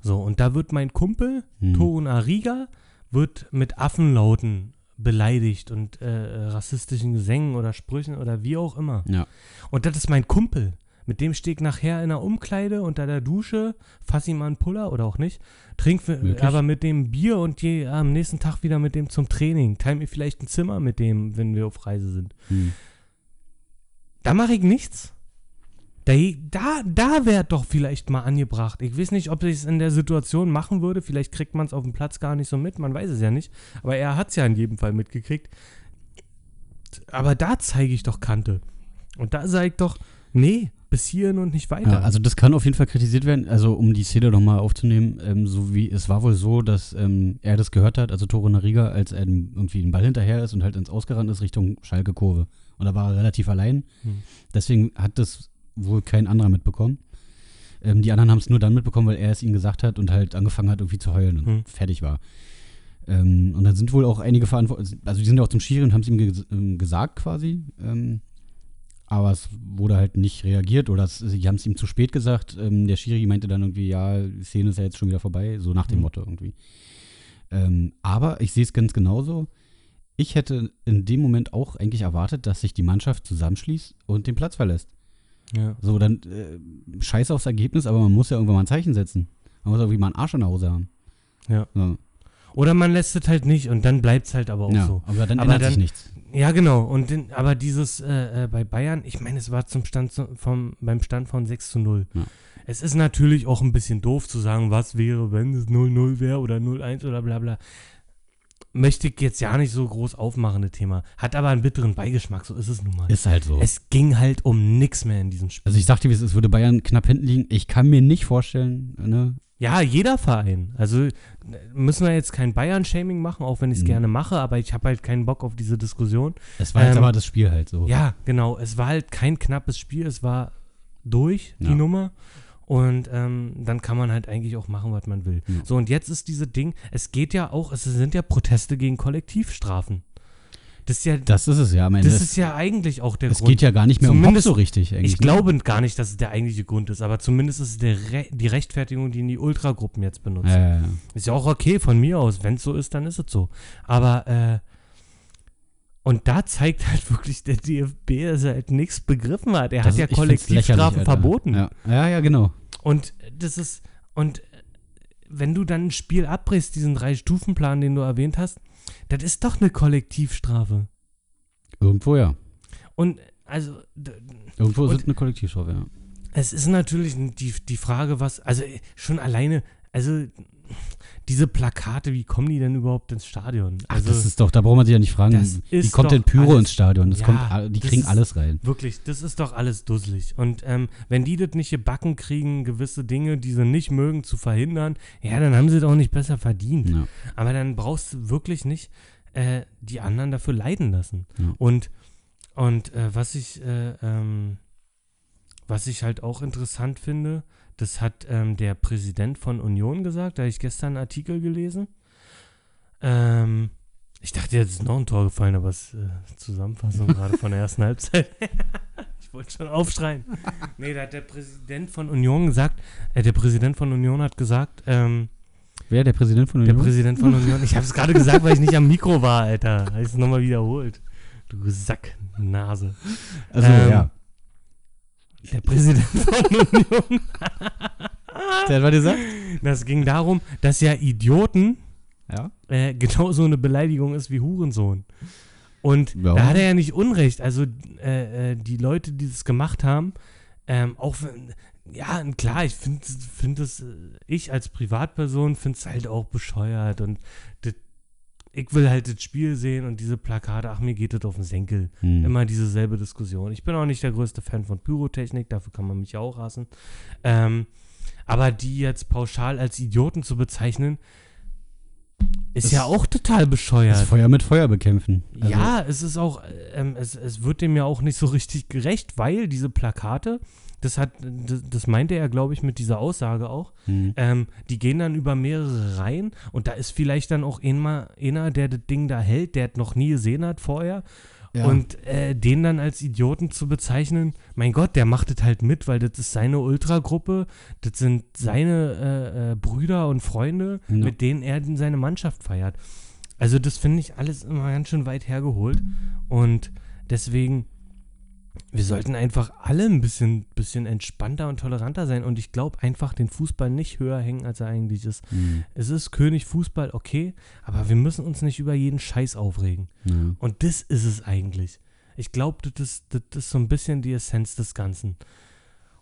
So, und da wird mein Kumpel, Mhm. Torun Ariga, wird mit Affenlauten beleidigt und äh, rassistischen Gesängen oder Sprüchen oder wie auch immer. Ja. Und das ist mein Kumpel. Mit dem stehe ich nachher in der Umkleide unter der Dusche, fass ihm mal einen Puller oder auch nicht, trink Möglich. aber mit dem Bier und gehe am nächsten Tag wieder mit dem zum Training. Teile mir vielleicht ein Zimmer mit dem, wenn wir auf Reise sind. Mhm. Da mache ich nichts. Da, da, da wäre doch vielleicht mal angebracht. Ich weiß nicht, ob ich es in der Situation machen würde. Vielleicht kriegt man es auf dem Platz gar nicht so mit. Man weiß es ja nicht. Aber er hat es ja in jedem Fall mitgekriegt. Aber da zeige ich doch Kante. Und da sage ich doch, nee, bis hierhin und nicht weiter. Ja, also das kann auf jeden Fall kritisiert werden. Also um die Szene nochmal aufzunehmen, ähm, so wie es war wohl so, dass ähm, er das gehört hat, also Toro Nariga, als er irgendwie den Ball hinterher ist und halt ins Ausgerannt ist Richtung Schalke-Kurve. Und da war er relativ allein. Hm. Deswegen hat das wohl kein anderer mitbekommen. Ähm, die anderen haben es nur dann mitbekommen, weil er es ihnen gesagt hat und halt angefangen hat, irgendwie zu heulen und Hm. fertig war. Ähm, und dann sind wohl auch einige Verantwortliche, also die sind ja auch zum Schiri und haben es ihm ge ähm, gesagt quasi. Ähm, aber es wurde halt nicht reagiert oder es, sie haben es ihm zu spät gesagt. Ähm, der Schiri meinte dann irgendwie, ja, die Szene ist ja jetzt schon wieder vorbei, so nach dem Mhm. Motto irgendwie. Ähm, aber ich sehe es ganz genauso. Ich hätte in dem Moment auch eigentlich erwartet, dass sich die Mannschaft zusammenschließt und den Platz verlässt. Ja. So, dann äh, scheiß aufs Ergebnis, aber man muss ja irgendwann mal ein Zeichen setzen. Man muss irgendwie mal einen Arsch in der Hose haben. Ja. So. Oder man lässt es halt nicht und dann bleibt es halt aber auch ja, so. aber dann Aber ändert dann- sich nichts. Ja, genau. Und den, aber dieses äh, äh, bei Bayern, ich meine, es war zum Stand vom, beim Stand von 6 zu 0. Ja. Es ist natürlich auch ein bisschen doof zu sagen, was wäre, wenn es 0-0 wäre oder 0-1 oder bla bla. Möchte ich jetzt ja nicht so groß aufmachen, das Thema. Hat aber einen bitteren Beigeschmack, so ist es nun mal. Ist halt so. Es ging halt um nichts mehr in diesem Spiel. also ich sagte, wie es ist, würde Bayern knapp hinten liegen. Ich kann mir nicht vorstellen, ne? Ja, jeder Verein. Also äh, müssen wir jetzt kein Bayern-Shaming machen, auch wenn ich es Mhm. gerne mache, aber ich habe halt keinen Bock auf diese Diskussion. Es war jetzt Ähm, aber das Spiel halt so. Ja, genau. Es war halt kein knappes Spiel, es war durch, die Ja. Nummer. Und ähm, dann kann man halt eigentlich auch machen, was man will. Ja. So, und jetzt ist diese Ding, es geht ja auch, es sind ja Proteste gegen Kollektivstrafen. Das ist ja, Das ist es ja am Ende. das ist ja eigentlich auch der es Grund. geht ja gar nicht mehr um Bock Zumindest- so richtig eigentlich. ich ne? glaube gar nicht, dass es der eigentliche Grund ist, aber zumindest ist es der Re die Rechtfertigung, die die Ultragruppen jetzt benutzen. Ja. Ist ja auch okay von mir aus. Wenn es so ist, dann ist es so. Aber, äh, und da zeigt halt [LAUGHS] wirklich der DFB, dass er halt nichts begriffen hat. Er Das hat ja ist- Kollektivstrafen verboten. Ja. ja, ja, genau. Und das ist, und wenn du dann ein Spiel abbrichst, diesen Drei-Stufen-Plan, den du erwähnt hast, das ist doch eine Kollektivstrafe. Irgendwo ja. Und also, Irgendwo Und- sind eine Kollektivstrafe, ja. es ist natürlich die, die Frage, was, also schon alleine, also diese Plakate, wie kommen die denn überhaupt ins Stadion? Ach, Also, das ist doch, da braucht man sich ja nicht fragen. das Wie kommt denn Pyro alles- ins Stadion? Das Ja, kommt, die das kriegen alles rein. Wirklich, das ist doch alles dusselig. Und ähm, wenn die das nicht gebacken kriegen, gewisse Dinge, die sie nicht mögen, zu verhindern, ja, dann haben sie doch nicht besser verdient. Ja. Aber dann brauchst du wirklich nicht äh, die anderen dafür leiden lassen. Ja. Und, und äh, was ich, äh, ähm, was ich halt auch interessant finde, das hat ähm, der Präsident von Union gesagt, da habe ich gestern einen Artikel gelesen. Ähm, ich dachte, jetzt ist noch ein Tor gefallen, aber es ist äh, Zusammenfassung gerade von der ersten Halbzeit. [LAUGHS] Ich wollte schon aufschreien. nee, da hat der Präsident von Union gesagt, äh, der Präsident von Union hat gesagt, ähm, Wer, der Präsident von der Union? Präsident von Union, ich habe es gerade gesagt, weil ich nicht am Mikro war, Alter. Habe ich es nochmal wiederholt. Du Sacknase. also, ähm, ja. Der Präsident von Union. Der hat was gesagt? Das ging darum, dass ja Idioten Ja. äh, genauso eine Beleidigung ist wie Hurensohn. Und Ja. da hat er ja nicht Unrecht. Also äh, äh, die Leute, die das gemacht haben, ähm, auch wenn, ja, klar, ich finde find das, äh, ich als Privatperson finde es halt auch bescheuert und das, ich will halt das Spiel sehen und diese Plakate, ach, mir geht das auf den Senkel. Hm. Immer dieselbe Diskussion. Ich bin auch nicht der größte Fan von Pyrotechnik, dafür kann man mich auch hassen. Ähm, aber die jetzt pauschal als Idioten zu bezeichnen, ist Das- ja auch total Das bescheuert. Feuer mit Feuer bekämpfen. Also, ja, es ist auch, ähm, es, es wird dem ja auch nicht so richtig gerecht, weil diese Plakate, das hat, das, das meinte er, glaube ich, mit dieser Aussage auch, Hm. ähm, die gehen dann über mehrere Reihen und da ist vielleicht dann auch einer, einer der das Ding da hält, der es noch nie gesehen hat vorher. Ja. Und äh, den dann als Idioten zu bezeichnen, mein Gott, der macht es halt mit, weil das ist seine Ultragruppe, das sind seine äh, äh, Brüder und Freunde, Ja. mit denen er seine Mannschaft feiert. Also das finde ich alles immer ganz schön weit hergeholt und deswegen, wir sollten einfach alle ein bisschen, bisschen entspannter und toleranter sein und ich glaube einfach den Fußball nicht höher hängen, als er eigentlich ist. Hm. Es ist König Fußball, okay, aber wir müssen uns nicht über jeden Scheiß aufregen. Ja. Und das ist es eigentlich. Ich glaube, das, ist- das ist so ein bisschen die Essenz des Ganzen.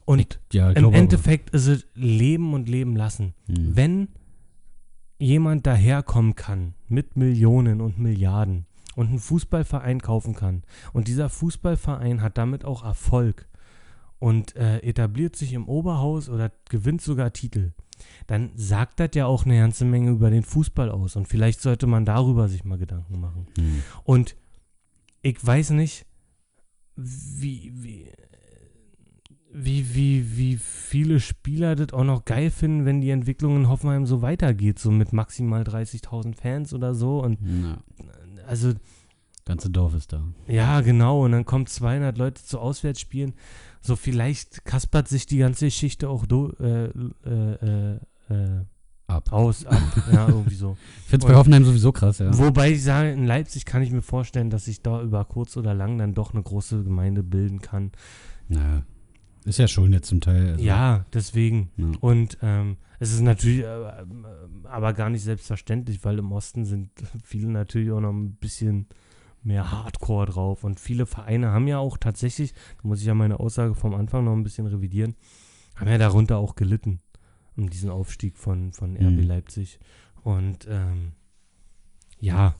Und Ja, ich im Endeffekt ist es Leben und Leben lassen. aber. Hm. Wenn jemand daherkommen kann mit Millionen und Milliarden und einen Fußballverein kaufen kann und dieser Fußballverein hat damit auch Erfolg und äh, etabliert sich im Oberhaus oder gewinnt sogar Titel, dann sagt das ja auch eine ganze Menge über den Fußball aus und vielleicht sollte man darüber sich mal Gedanken machen. Hm. Und ich weiß nicht, wie, wie, wie, wie, wie viele Spieler das auch noch geil finden, wenn die Entwicklung in Hoffenheim so weitergeht, so mit maximal 30.000 Fans oder so. Und also, ganze Dorf ist da. ja, genau. Und dann kommen 200 Leute zu Auswärtsspielen. So, vielleicht kaspert sich die ganze Geschichte auch do, äh, äh, äh, äh, Ab. aus, ab. [LAUGHS] ja, irgendwie so. Ich finde es bei Hoffenheim sowieso krass, ja. Wobei ich sage, in Leipzig kann ich mir vorstellen, dass sich da über kurz oder lang dann doch eine große Gemeinde bilden kann. Na, ist ja schon jetzt zum Teil. Also, Ja, deswegen. Ja. Und ähm, es ist natürlich äh, äh, aber gar nicht selbstverständlich, weil im Osten sind [LAUGHS] viele natürlich auch noch ein bisschen mehr Hardcore drauf. Und viele Vereine haben ja auch tatsächlich, da muss ich ja meine Aussage vom Anfang noch ein bisschen revidieren, haben ja darunter auch gelitten, um diesen Aufstieg von, von RB Mhm. Leipzig. Und ähm, ja,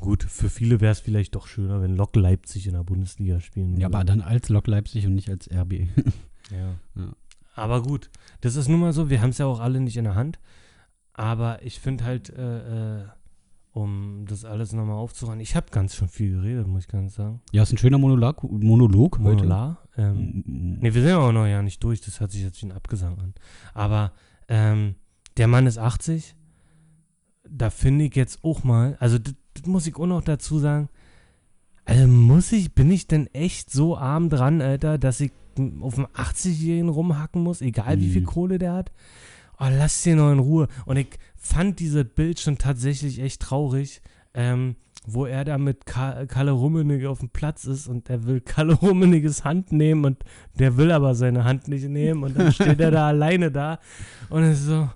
gut, für viele wäre es vielleicht doch schöner, wenn Lok Leipzig in der Bundesliga spielen Ja, würde. aber dann als Lok Leipzig und nicht als RB. [LAUGHS] Ja. Ja. Aber gut, das ist nun mal so, wir haben es ja auch alle nicht in der Hand. Aber ich finde halt, äh, äh, um das alles nochmal aufzuräumen, ich habe ganz schön viel geredet, muss ich ganz sagen. ja, ist ein schöner Monolog, Monolog heute. Monolar. Ähm, ne, wir sind ja auch noch ja nicht durch, das hört sich jetzt wie ein Abgesang an. Aber ähm, der Mann ist 80. Da finde ich jetzt auch mal, also das muss ich auch noch dazu sagen, also muss ich, bin ich denn echt so arm dran, Alter, dass ich auf einen 80-Jährigen rumhacken muss, egal wie viel Mhm. Kohle der hat? Oh, lass den noch in Ruhe. Und ich fand dieses Bild schon tatsächlich echt traurig, ähm, wo er da mit Ka Kalle Rummenigge auf dem Platz ist und er will Kalle Rummenigges Hand nehmen und der will aber seine Hand nicht nehmen und dann steht er da [LAUGHS] alleine da und ist so,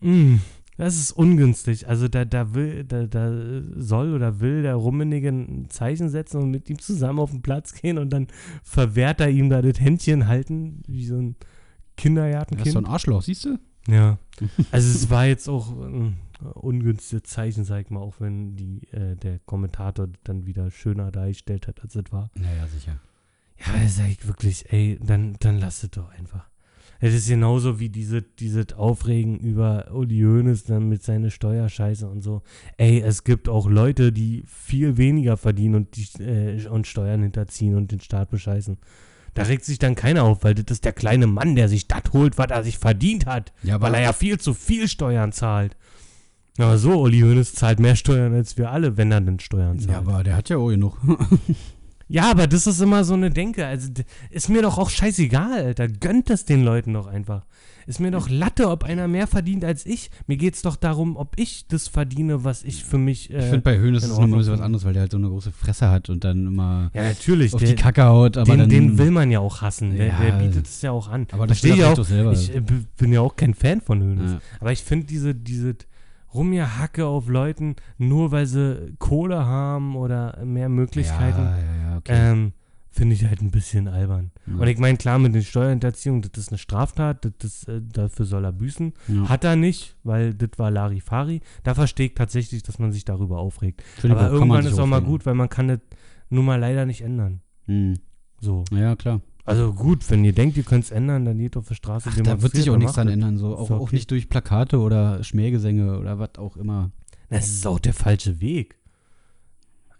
mh, das ist ungünstig. Also da, da will, da, da soll oder will der Rummenigge ein Zeichen setzen und mit ihm zusammen auf den Platz gehen und dann verwehrt er ihm da das Händchen halten, wie so ein Das ist Kindergartenkind. so ein Arschloch, siehst du? Ja. [LAUGHS] Also es war jetzt auch ein ungünstiges Zeichen, sag ich mal, auch wenn die, äh, der Kommentator dann wieder schöner dargestellt hat, als es war. Naja, sicher. Ja, aber sag ich wirklich, ey, dann, dann lass es doch einfach. Es ist genauso wie diese, diese Aufregen über Uli Hoeneß dann mit seiner Steuerscheiße und so. Ey, es gibt auch Leute, die viel weniger verdienen und, die, äh, und Steuern hinterziehen und den Staat bescheißen. Da regt sich dann keiner auf, weil das ist der kleine Mann, der sich das holt, was er sich verdient hat Ja, weil er ja viel zu viel Steuern zahlt. Aber so, Uli Hoeneß zahlt mehr Steuern als wir alle, wenn er denn Steuern zahlt. Ja, aber der hat ja auch genug. [LAUGHS] Ja, aber das ist immer so eine Denke. Also ist mir doch auch scheißegal, Alter. Gönnt es den Leuten doch einfach. Ist mir doch Latte, ob einer mehr verdient als ich. Mir geht es doch darum, ob ich das verdiene, was ich für mich. Äh, Ich finde, bei Höhn ist es noch ein Ordnung bisschen was anderes, weil der halt so eine große Fresse hat und dann immer ja, natürlich. auf Der, die Kacke haut. Aber den, dann, den will man ja auch hassen. Der, Ja. der bietet es ja auch an. Aber das ich er auch. selber. Ich äh, bin ja auch kein Fan von Hönes. Ja. Aber ich finde diese, diese Rumgehacke auf Leuten, nur weil sie Kohle haben oder mehr Möglichkeiten, Ja, ja, ja, okay. ähm, finde ich halt ein bisschen albern. Ja. Und ich meine, klar, mit den Steuerhinterziehung, das ist eine Straftat, das ist, äh, dafür soll er büßen. ja. Hat er nicht, weil das war Larifari. Da verstehe ich tatsächlich, dass man sich darüber aufregt. Aber irgendwann ist auch mal gut, weil man kann das nun mal leider nicht ändern. Hm. So. Ja, klar. Also gut, wenn ihr denkt, ihr könnt es ändern, dann geht auf die Straße. Ach, da wird sich auch nichts dran ändern. So. Auch, doch auch okay. nicht durch Plakate oder Schmähgesänge oder was auch immer. das. Das ist auch der falsche Weg.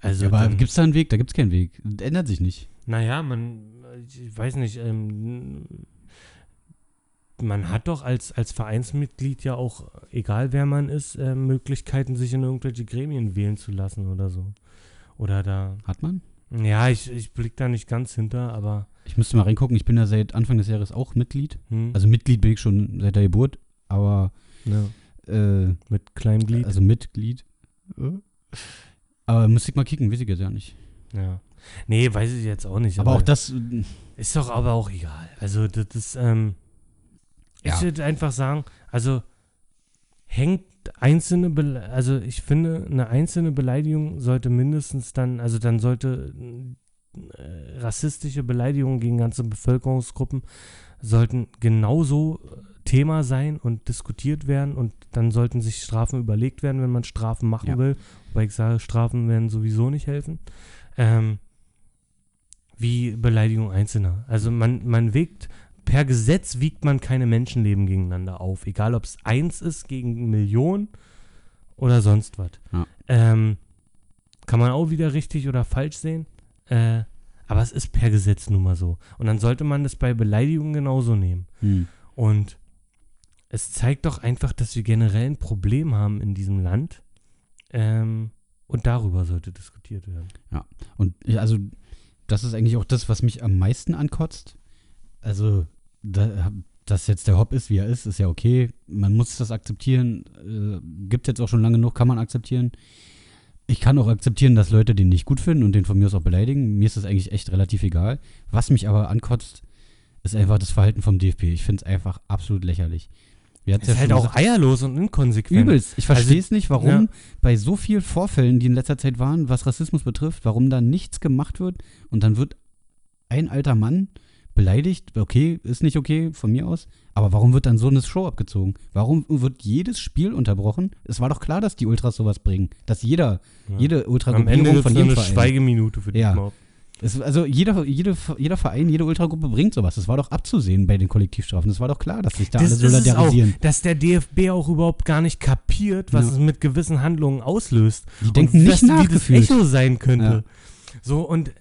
Also, Ja, aber gibt es da einen Weg? Da gibt es keinen Weg. Das ändert sich nicht. Naja, man, ich weiß nicht, ähm, man hat doch als, als Vereinsmitglied ja auch, egal wer man ist, äh, Möglichkeiten, sich in irgendwelche Gremien wählen zu lassen oder so. Oder da, Hat man? ja, ich, ich blick da nicht ganz hinter, aber, Ich müsste mal reingucken. Ich bin ja seit Anfang des Jahres auch Mitglied. hm, Also Mitglied bin ich schon seit der Geburt, aber ja, äh, mit kleinem Glied, also Mitglied. Äh. Aber müsste ich mal kicken, weiß ich jetzt ja nicht. ja. Nee, weiß ich jetzt auch nicht. Aber auch das, äh, Ist doch aber auch egal. Also, das ist, ähm, Ja. ich würde einfach sagen, also hängt einzelne, Bele also ich finde, eine einzelne Beleidigung sollte mindestens dann, also dann sollte äh, rassistische Beleidigungen gegen ganze Bevölkerungsgruppen sollten genauso äh, Thema sein und diskutiert werden und dann sollten sich Strafen überlegt werden, wenn man Strafen machen Ja. will. Weil ich sage, Strafen werden sowieso nicht helfen. Ähm, wie Beleidigung Einzelner. Also man, man wiegt, per Gesetz wiegt man keine Menschenleben gegeneinander auf. Egal ob es eins ist gegen Millionen oder sonst was. Ja. Ähm, kann man auch wieder richtig oder falsch sehen. Äh, aber es ist per Gesetz nun mal so. Und dann sollte man das bei Beleidigungen genauso nehmen. hm. Und es zeigt doch einfach, dass wir generell ein Problem haben in diesem Land. Ähm, und darüber sollte diskutiert werden. Und ja, also, das ist eigentlich auch das, was mich am meisten ankotzt. Also, da, dass jetzt der Hop ist, wie er ist, ist ja okay. Man muss das akzeptieren. Äh, gibt jetzt auch schon lange genug, kann man akzeptieren. Ich kann auch akzeptieren, dass Leute den nicht gut finden und den von mir aus auch beleidigen. Mir ist das eigentlich echt relativ egal. Was mich aber ankotzt, ist einfach das Verhalten vom DFB. Ich finde es einfach absolut lächerlich. Wir ist halt schon auch gesagt. eierlos und inkonsequent. Übelst. Ich verstehe es Also, nicht, warum ja. bei so vielen Vorfällen, die in letzter Zeit waren, was Rassismus betrifft, warum da nichts gemacht wird und dann wird ein alter Mann beleidigt. Okay, ist nicht okay von mir aus, aber warum wird dann so eine Show abgezogen? Warum wird jedes Spiel unterbrochen? Es war doch klar, dass die Ultras sowas bringen, dass jeder, Ja. jede Am Ende von jedem eine Verein. Schweigeminute für die Ja. Mob. Es, also jeder, jede, jeder Verein, jede Ultragruppe bringt sowas. Das war doch abzusehen bei den Kollektivstrafen. Das war doch klar, dass sich da Das alle ist es auch, solidarisieren. dass der DFB auch überhaupt gar nicht kapiert, was Ja. es mit gewissen Handlungen auslöst. Die denken und nicht was, nach wie das. Echo sein könnte. Ja. So, und äh,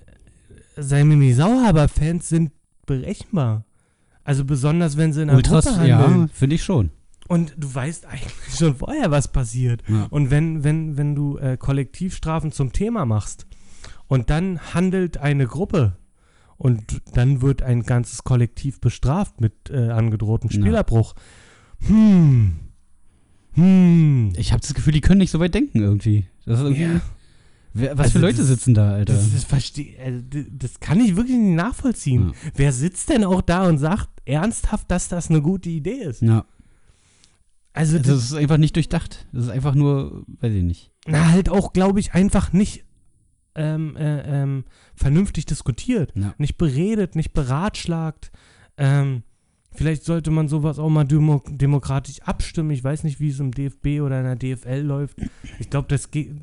Simon Sauhaber-Fans sind berechenbar. Also besonders, wenn sie in einer Ultras, Gruppe handeln. ja, finde ich schon. Und du weißt eigentlich [LAUGHS] schon vorher, was passiert. Ja. Und wenn, wenn, wenn du äh, Kollektivstrafen zum Thema machst und dann handelt eine Gruppe und dann wird ein ganzes Kollektiv bestraft mit äh, angedrohtem Ja. Spielabbruch. Hm. Hm. Ich habe das Gefühl, die können nicht so weit denken irgendwie. Das ist irgendwie Ja. wer, was Also für Leute das- sitzen da, Alter? Das, das, versteh, also, das kann ich wirklich nicht nachvollziehen. Ja. Wer sitzt denn auch da und sagt ernsthaft, dass das eine gute Idee ist? ja, Also, also das, das ist einfach nicht durchdacht. Das ist einfach nur, weiß ich nicht. na, halt auch, glaube ich, einfach nicht ähm, äh, ähm, vernünftig diskutiert. Ja. Nicht beredet, nicht beratschlagt. Ähm, vielleicht sollte man sowas auch mal demo demokratisch abstimmen. Ich weiß nicht, wie es im DFB oder in der DFL läuft. Ich glaube, das geht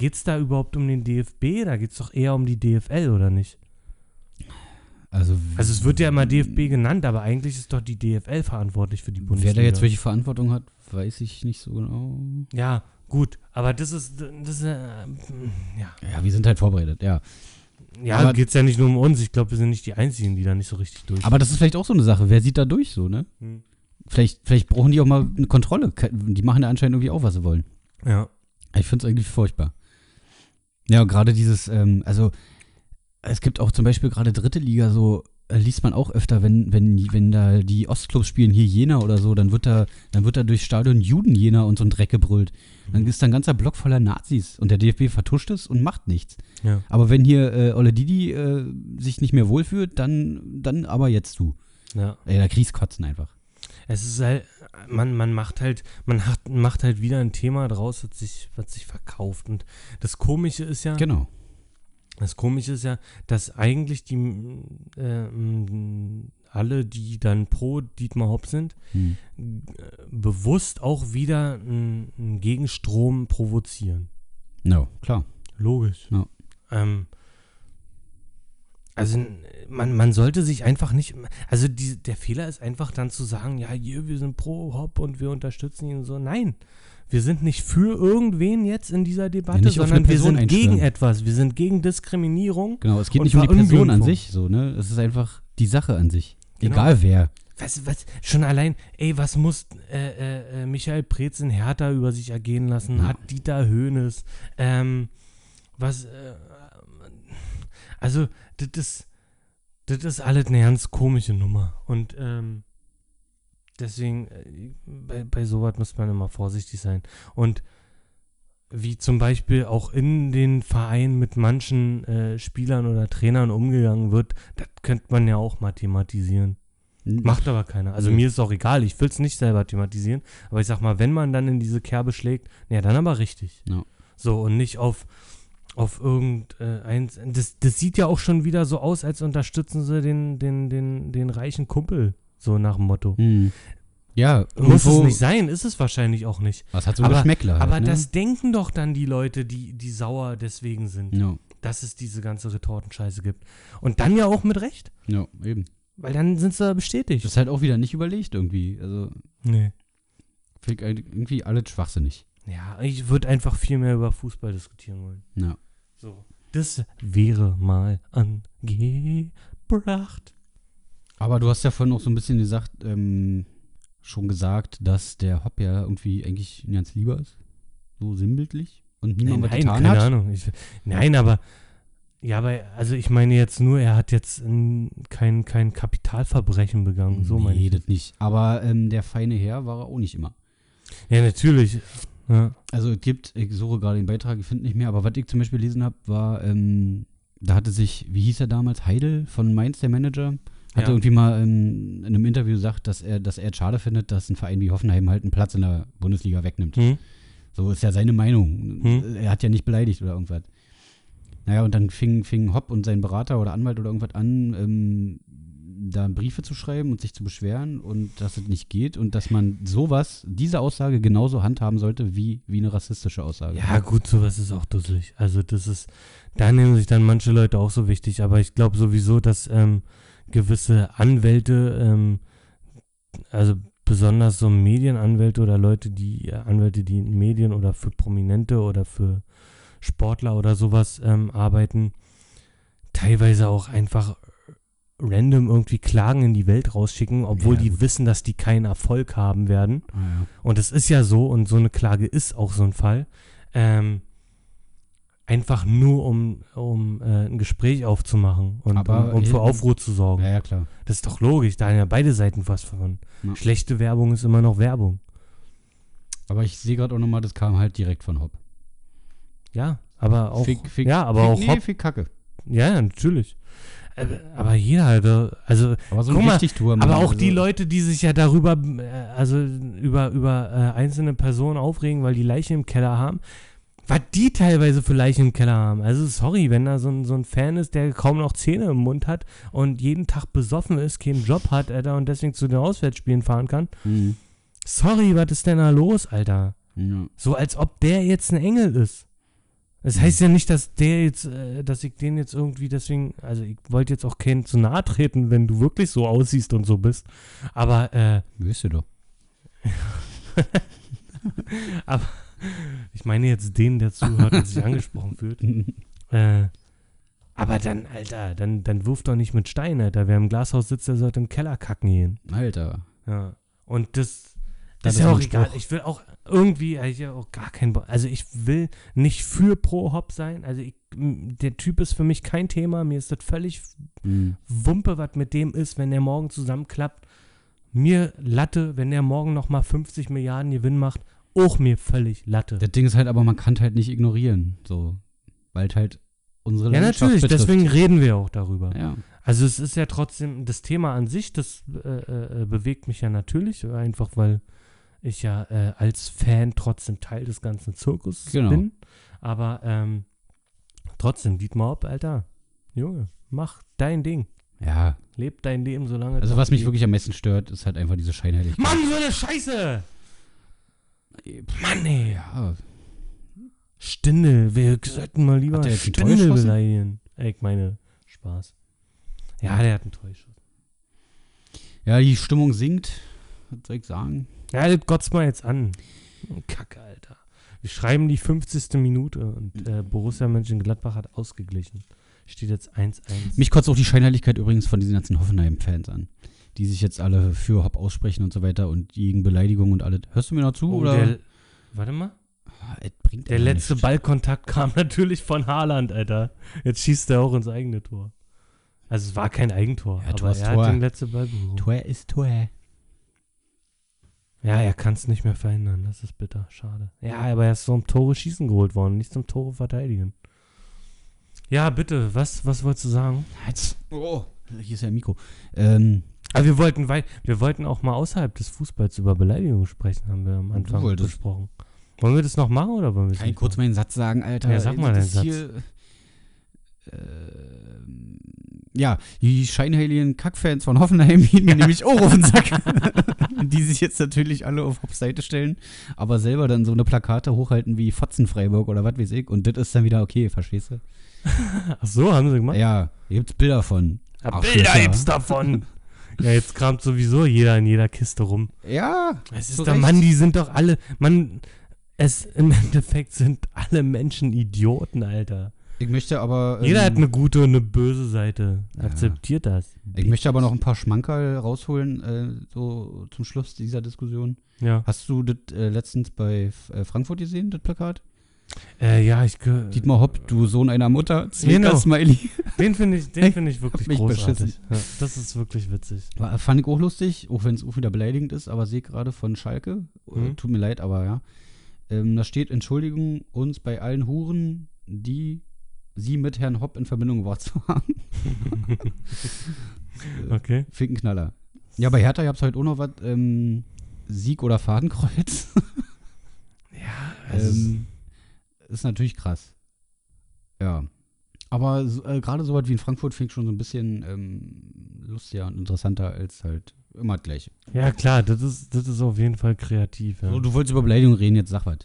es da überhaupt um den DFB? Da geht es doch eher um die DFL, oder nicht? Also, Also es wird ja immer DFB genannt, aber eigentlich ist doch die DFL verantwortlich für die Bundesliga. wer da jetzt welche Verantwortung hat, weiß ich nicht so genau. Ja, gut, aber das ist, das ist, äh, ja, Ja, wir sind halt vorbereitet, ja. ja, geht es ja nicht nur um uns. Ich glaube, wir sind nicht die Einzigen, die da nicht so richtig durch. Aber das ist vielleicht auch so eine Sache. Wer sieht da durch so, ne? Hm. Vielleicht, vielleicht brauchen die auch mal eine Kontrolle. Die machen ja anscheinend irgendwie auch, was sie wollen. ja, Ich finde es eigentlich furchtbar. Ja, gerade dieses, ähm, also Es gibt auch zum Beispiel gerade dritte Liga so, liest man auch öfter, wenn, wenn, wenn da die Ostclubs spielen, hier Jena oder so, dann wird da, dann wird da durchs Stadion Juden Jena und so ein Dreck gebrüllt. Dann ist da ein ganzer Block voller Nazis und der DFB vertuscht es und macht nichts. Ja. Aber wenn hier äh, Olle Didi äh, sich nicht mehr wohlfühlt, dann, dann aber jetzt du. Ja. Ey, da kriegst kotzen einfach. Es ist halt, man, man macht halt, man hat, macht halt wieder ein Thema draus, was sich, was sich verkauft. Und das Komische ist ja, Genau. Das Komische ist ja, dass eigentlich die äh, alle, die dann pro Dietmar Hopp sind, Hm. äh, bewusst auch wieder einen Gegenstrom provozieren. No, klar. Logisch. Ja. Ähm, also man, man sollte sich einfach nicht, also die, der Fehler ist einfach dann zu sagen, ja, hier, wir sind pro Hop und wir unterstützen ihn und so. Nein, wir sind nicht für irgendwen jetzt in dieser Debatte, auf sondern wir sind gegen etwas. Wir sind gegen Diskriminierung. Genau, es geht nicht um die Person an sich, so, ne? Es ist einfach die Sache an sich. Genau. Egal wer. Was, was, schon allein, ey, was muss äh, äh, äh, Michael Preetz in Hertha über sich ergehen lassen? Ja. Hat Dieter Höhnes? Ähm, was, äh, also, das ist, das ist alles eine ganz komische Nummer. Und ähm, deswegen, äh, bei, bei sowas muss man immer vorsichtig sein. Und wie zum Beispiel auch in den Vereinen mit manchen äh, Spielern oder Trainern umgegangen wird, das könnte man ja auch mal thematisieren. Macht aber keiner. Also Nö. mir ist auch egal, ich will es nicht selber thematisieren, aber ich sag mal, wenn man dann in diese Kerbe schlägt, ja, dann aber richtig. Ja. So, und nicht auf, auf irgendeins. das, das sieht ja auch schon wieder so aus, als unterstützen sie den, den, den, den reichen Kumpel, so nach dem Motto. Hm. Ja, Muss es nicht sein, ist es wahrscheinlich auch nicht. Was hat so Aber- ein Geschmäckler halt, aber ne? das denken doch dann die Leute, die, die sauer deswegen sind, Ja, dass es diese ganze Retortenscheiße gibt. Und dann ja auch mit Recht, ja, eben. weil dann sind sie bestätigt. Das ist halt auch wieder nicht überlegt irgendwie. Also, nee. ich eigentlich irgendwie alles schwachsinnig. Ja, ich würde einfach viel mehr über Fußball diskutieren wollen. Ja. So. Das wäre mal angebracht. Aber du hast ja vorhin auch so ein bisschen gesagt, ähm, schon gesagt, dass der Hopp ja irgendwie eigentlich ein ganz lieber ist. So sinnbildlich. Und niemand was nein, getan keine hat. Ahnung. Ich, nein, aber ja, aber also ich meine jetzt nur, er hat jetzt mm, kein, kein Kapitalverbrechen begangen. So meine nee, ich. das nicht. Aber ähm, der feine Herr war er auch nicht immer. Ja, natürlich. Ja. Also es gibt, ich suche gerade den Beitrag, ich finde nicht mehr, aber was ich zum Beispiel gelesen habe, war, ähm, da hatte sich, wie hieß er damals, Heidel von Mainz, der Manager, hatte Ja. irgendwie mal ähm, in einem Interview gesagt, dass er, dass er es schade findet, dass ein Verein wie Hoffenheim halt einen Platz in der Bundesliga wegnimmt. Hm? So ist ja seine Meinung. Hm. Er hat ja nicht beleidigt oder irgendwas. Naja, und dann fing, fing Hopp und sein Berater oder Anwalt oder irgendwas an, ähm, da Briefe zu schreiben und sich zu beschweren und dass es nicht geht und dass man sowas, diese Aussage genauso handhaben sollte wie, wie eine rassistische Aussage. Ja, gut, sowas ist auch dusselig. Also das ist, da nehmen sich dann manche Leute auch so wichtig, aber ich glaube sowieso, dass ähm, gewisse Anwälte, ähm, also besonders so Medienanwälte oder Leute, die äh, Anwälte, die in Medien oder für Prominente oder für Sportler oder sowas ähm, arbeiten, teilweise auch einfach random irgendwie Klagen in die Welt rausschicken, obwohl Ja, die wissen, dass die keinen Erfolg haben werden. Ah, ja. Und es ist ja so, und so eine Klage ist auch so ein Fall, ähm, einfach nur um, um äh, ein Gespräch aufzumachen und um, um für Aufruhr zu sorgen. ja, ja, klar. Das ist doch logisch, da haben ja beide Seiten was von. Ja. Schlechte Werbung ist immer noch Werbung. Aber ich sehe gerade auch nochmal, das kam halt direkt von Hopp. Ja, aber auch. Fick, fick, ja, aber fick, auch nee, Hopp. fick Kacke. Ja, ja, natürlich. Aber jeder, Alter, also Aber so Guck mal. Aber auch also, die Leute, die sich ja darüber, äh, also über, über äh, einzelne Personen aufregen, weil die Leichen im Keller haben, was die teilweise für Leichen im Keller haben. Also sorry, wenn da so ein, so ein Fan ist, der kaum noch Zähne im Mund hat und jeden Tag besoffen ist, keinen Job hat, Alter, und deswegen zu den Auswärtsspielen fahren kann. Mhm. Sorry, was ist denn da los, Alter? Ja. So als ob der jetzt ein Engel ist. Das heißt ja nicht, dass der jetzt, äh, dass ich den jetzt irgendwie deswegen, also ich wollte jetzt auch keinen zu nahe treten, wenn du wirklich so aussiehst und so bist. Aber, äh, Wisst ihr doch. [LAUGHS] aber ich meine jetzt den, der zuhört und sich [LAUGHS] angesprochen fühlt. Äh, aber dann, Alter, dann, dann wirf doch nicht mit Steinen, Alter. Wer im Glashaus sitzt, der sollte im Keller kacken gehen. Alter. Ja. Und das, Das ist ja auch egal. Ich will auch irgendwie, ich auch gar keinen Bock. Also ich will nicht für Pro Hop sein. Also ich, der Typ ist für mich kein Thema. Mir ist das völlig Mhm. Wumpe, was mit dem ist, wenn der morgen zusammenklappt. Mir Latte, wenn der morgen nochmal 50 Milliarden Gewinn macht, auch mir völlig Latte. Das Ding ist halt aber, man kann halt nicht ignorieren. So. Weil es halt unsere ja, natürlich, betrifft. deswegen reden wir auch darüber. Ja. Also es ist ja trotzdem, das Thema an sich, das äh, äh, bewegt mich ja natürlich, einfach weil ich ja äh, als Fan trotzdem Teil des ganzen Zirkus Genau. bin. Aber ähm, trotzdem, Dietmar Hopp, Alter, Junge, mach dein Ding. Ja. Leb dein Leben, solange es Also was mich wirklich am meisten stört, ist halt einfach diese Scheinheiligkeit. Mann, so eine Scheiße! Mann, ey. Ja. Stindel, wir sollten mal lieber Stindel beleidigen. Ey, Ich meine, Spaß. Ja, der hat einen geschossen. ja, die Stimmung sinkt. Was soll ich sagen? Ja, das gotzt mal jetzt an. Kacke, Alter. Wir schreiben die 50. Minute und äh, Borussia Mönchengladbach hat ausgeglichen. Steht jetzt 1-1. Mich kotzt auch die Scheinheiligkeit übrigens von diesen ganzen Hoffenheim-Fans an. Die sich jetzt alle für Hopp aussprechen und so weiter und gegen Beleidigung und alles. Hörst du mir noch zu? Oh, oder? der, warte mal. Ah, Der letzte nichts. Ballkontakt kam [LAUGHS] natürlich von Haaland, Alter. Jetzt schießt er auch ins eigene Tor. Also es war kein Eigentor, Ja, aber ist er Tor. hat den letzten Ball berührt. Tor ist Tor. Ja, er kann es nicht mehr verhindern. Das ist bitter. Schade. Ja, aber er ist zum Tore schießen geholt worden, nicht zum Tore verteidigen. Ja, bitte. Was, was wolltest du sagen? Jetzt. Oh, hier ist ja ein Mikro. Ähm, Aber wir wollten weit, wir wollten auch mal außerhalb des Fußballs über Beleidigungen sprechen, haben wir am Anfang besprochen. Wollen wir das noch machen oder wollen wir es kann ich kurz meinen Satz sagen, Alter? Ja, sag mal Das deinen ist Hier, ähm, ja, die scheinheiligen Kackfans von Hoffenheim [LAUGHS] gehen mir nämlich auch auf den Sack. [LAUGHS] die sich jetzt natürlich alle auf Hopps Seite stellen, aber selber dann so eine Plakate hochhalten wie Fotzenfreiburg oder was weiß ich. Und das ist dann wieder okay, verstehst du? [LAUGHS] Ach so, haben sie gemacht? Ja, hier gibt's Bilder von. Ja. Bilder gibt's davon. Ja, jetzt kramt sowieso jeder in jeder Kiste rum. Ja, Es ist doch. Mann, die sind doch alle, Mann, es im Endeffekt sind alle Menschen Idioten, Alter. Ich möchte aber. Jeder hat ähm, eine gute und eine böse Seite. Ja. Akzeptiert das. Ich möchte aber noch ein paar Schmankerl rausholen, äh, so zum Schluss dieser Diskussion. Ja, Hast du das äh, letztens bei F- äh, Frankfurt gesehen, das Plakat? Äh, ja ich Dietmar Hopp, du Sohn einer Mutter, Genau. Zwinker-Smiley. Den finde ich, den finde ich wirklich großartig. Ja, das ist wirklich witzig. War- Fand ich auch lustig, auch wenn es auch wieder beleidigend ist, aber sehe gerade von Schalke. Äh, Mhm. Tut mir leid, aber ja. Ähm, da steht Entschuldigung uns bei allen Huren, die sie mit Herrn Hopp in Verbindung gebracht zu haben. [LAUGHS] Okay. Finkenknaller. Ja, bei Hertha gab es heute auch noch was. Ähm, Sieg oder Fadenkreuz. Ja, also, ähm, ist natürlich krass. Ja. Aber äh, gerade so was wie in Frankfurt finde ich schon so ein bisschen ähm, lustiger und interessanter als halt immer das Gleiche. ja klar, das ist, das ist auf jeden Fall kreativ. Ja. So, du wolltest über Beleidigung reden, jetzt sag was.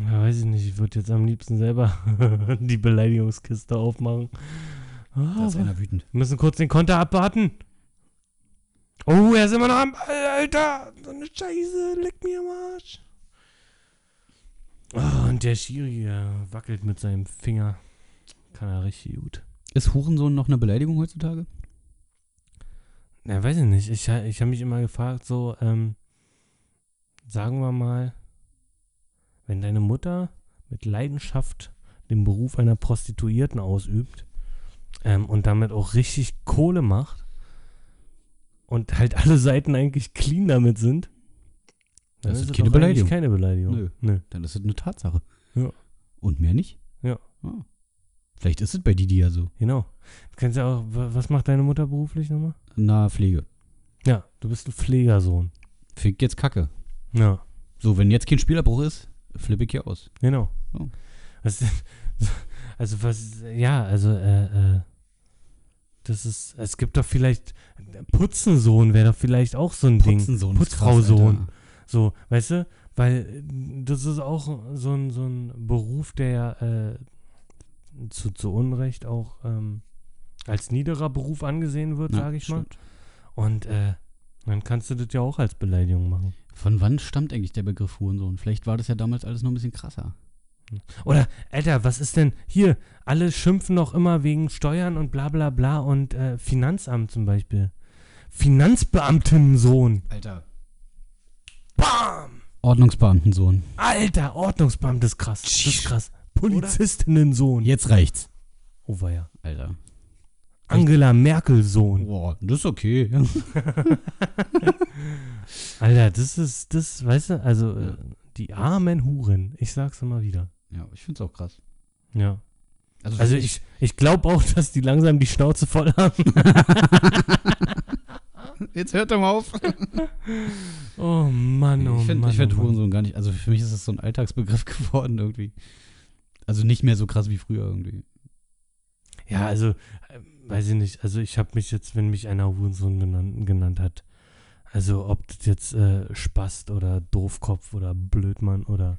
Ja, weiß ich nicht. Ich würde jetzt am liebsten selber [LAUGHS] die Beleidigungskiste aufmachen. Da Ah, ist einer wütend. wir müssen kurz den Konter abwarten. Oh, er ist immer noch am Ball, Alter. So eine Scheiße. Leck mir am Arsch. Oh, und der Schiri wackelt mit seinem Finger. Kann er richtig gut. Ist Hurensohn noch eine Beleidigung heutzutage? Na, weiß ich nicht. Ich, ich habe mich immer gefragt, so, ähm, sagen wir mal, wenn deine Mutter mit Leidenschaft den Beruf einer Prostituierten ausübt ähm, und damit auch richtig Kohle macht und halt alle Seiten eigentlich clean damit sind, dann Das ist es keine Beleidigung. keine Beleidigung. Nö. Nö. Dann ist es eine Tatsache. Ja. Und mehr nicht? Ja. Ah. Vielleicht ist es bei Didi ja so. Genau. Du kennst ja auch, wa- was macht deine Mutter beruflich nochmal? Na, Pflege. Ja, du bist ein Pflegersohn. Fick jetzt Kacke. Ja. So, wenn jetzt kein Spielerbruch ist, flippe ich hier aus. Genau. Oh. Was, [LAUGHS] also was, ja, also, äh, äh, das ist, es gibt doch vielleicht, Putzensohn wäre doch vielleicht auch so ein Ding. Putzensohn ist krass, Putzfrausohn. Alter. So, weißt du, weil äh, das ist auch so ein, so ein Beruf, der äh, zu, zu Unrecht auch ähm, als niederer Beruf angesehen wird, Ja, sage ich mal. stimmt. Und äh, dann kannst du das ja auch als Beleidigung machen. Von wann stammt eigentlich der Begriff Hurensohn? Vielleicht war das ja damals alles noch ein bisschen krasser. Oder, Alter, was ist denn hier? Alle schimpfen doch immer wegen Steuern und bla bla bla und äh, Finanzamt zum Beispiel. Finanzbeamtensohn. Alter. Bam! Ordnungsbeamtensohn. Alter, Ordnungsbeamte, ist krass. Das ist krass. Polizistinnen-Sohn. Jetzt reicht's. Oh, war ja. Alter. Angela Merkel-Sohn. Boah, das ist okay. [LAUGHS] Alter, das ist, das, weißt du, also äh, die armen Huren. Ich sag's immer wieder. ja, ich find's auch krass. Ja. Also ich, ich glaube auch, [LAUGHS] dass die langsam die Schnauze voll haben. [LAUGHS] Jetzt hört doch mal auf. [LAUGHS] Oh Mann, oh ich finde Mann. ich find oh Mann. Hurensohn gar nicht. Also für mich ist das so ein Alltagsbegriff [LAUGHS] geworden irgendwie. Also nicht mehr so krass wie früher irgendwie. Ja, also, äh, weiß ich nicht. Also ich habe mich jetzt, wenn mich einer Hurensohn benannt, genannt hat, also ob das jetzt äh, Spast oder Doofkopf oder Blödmann oder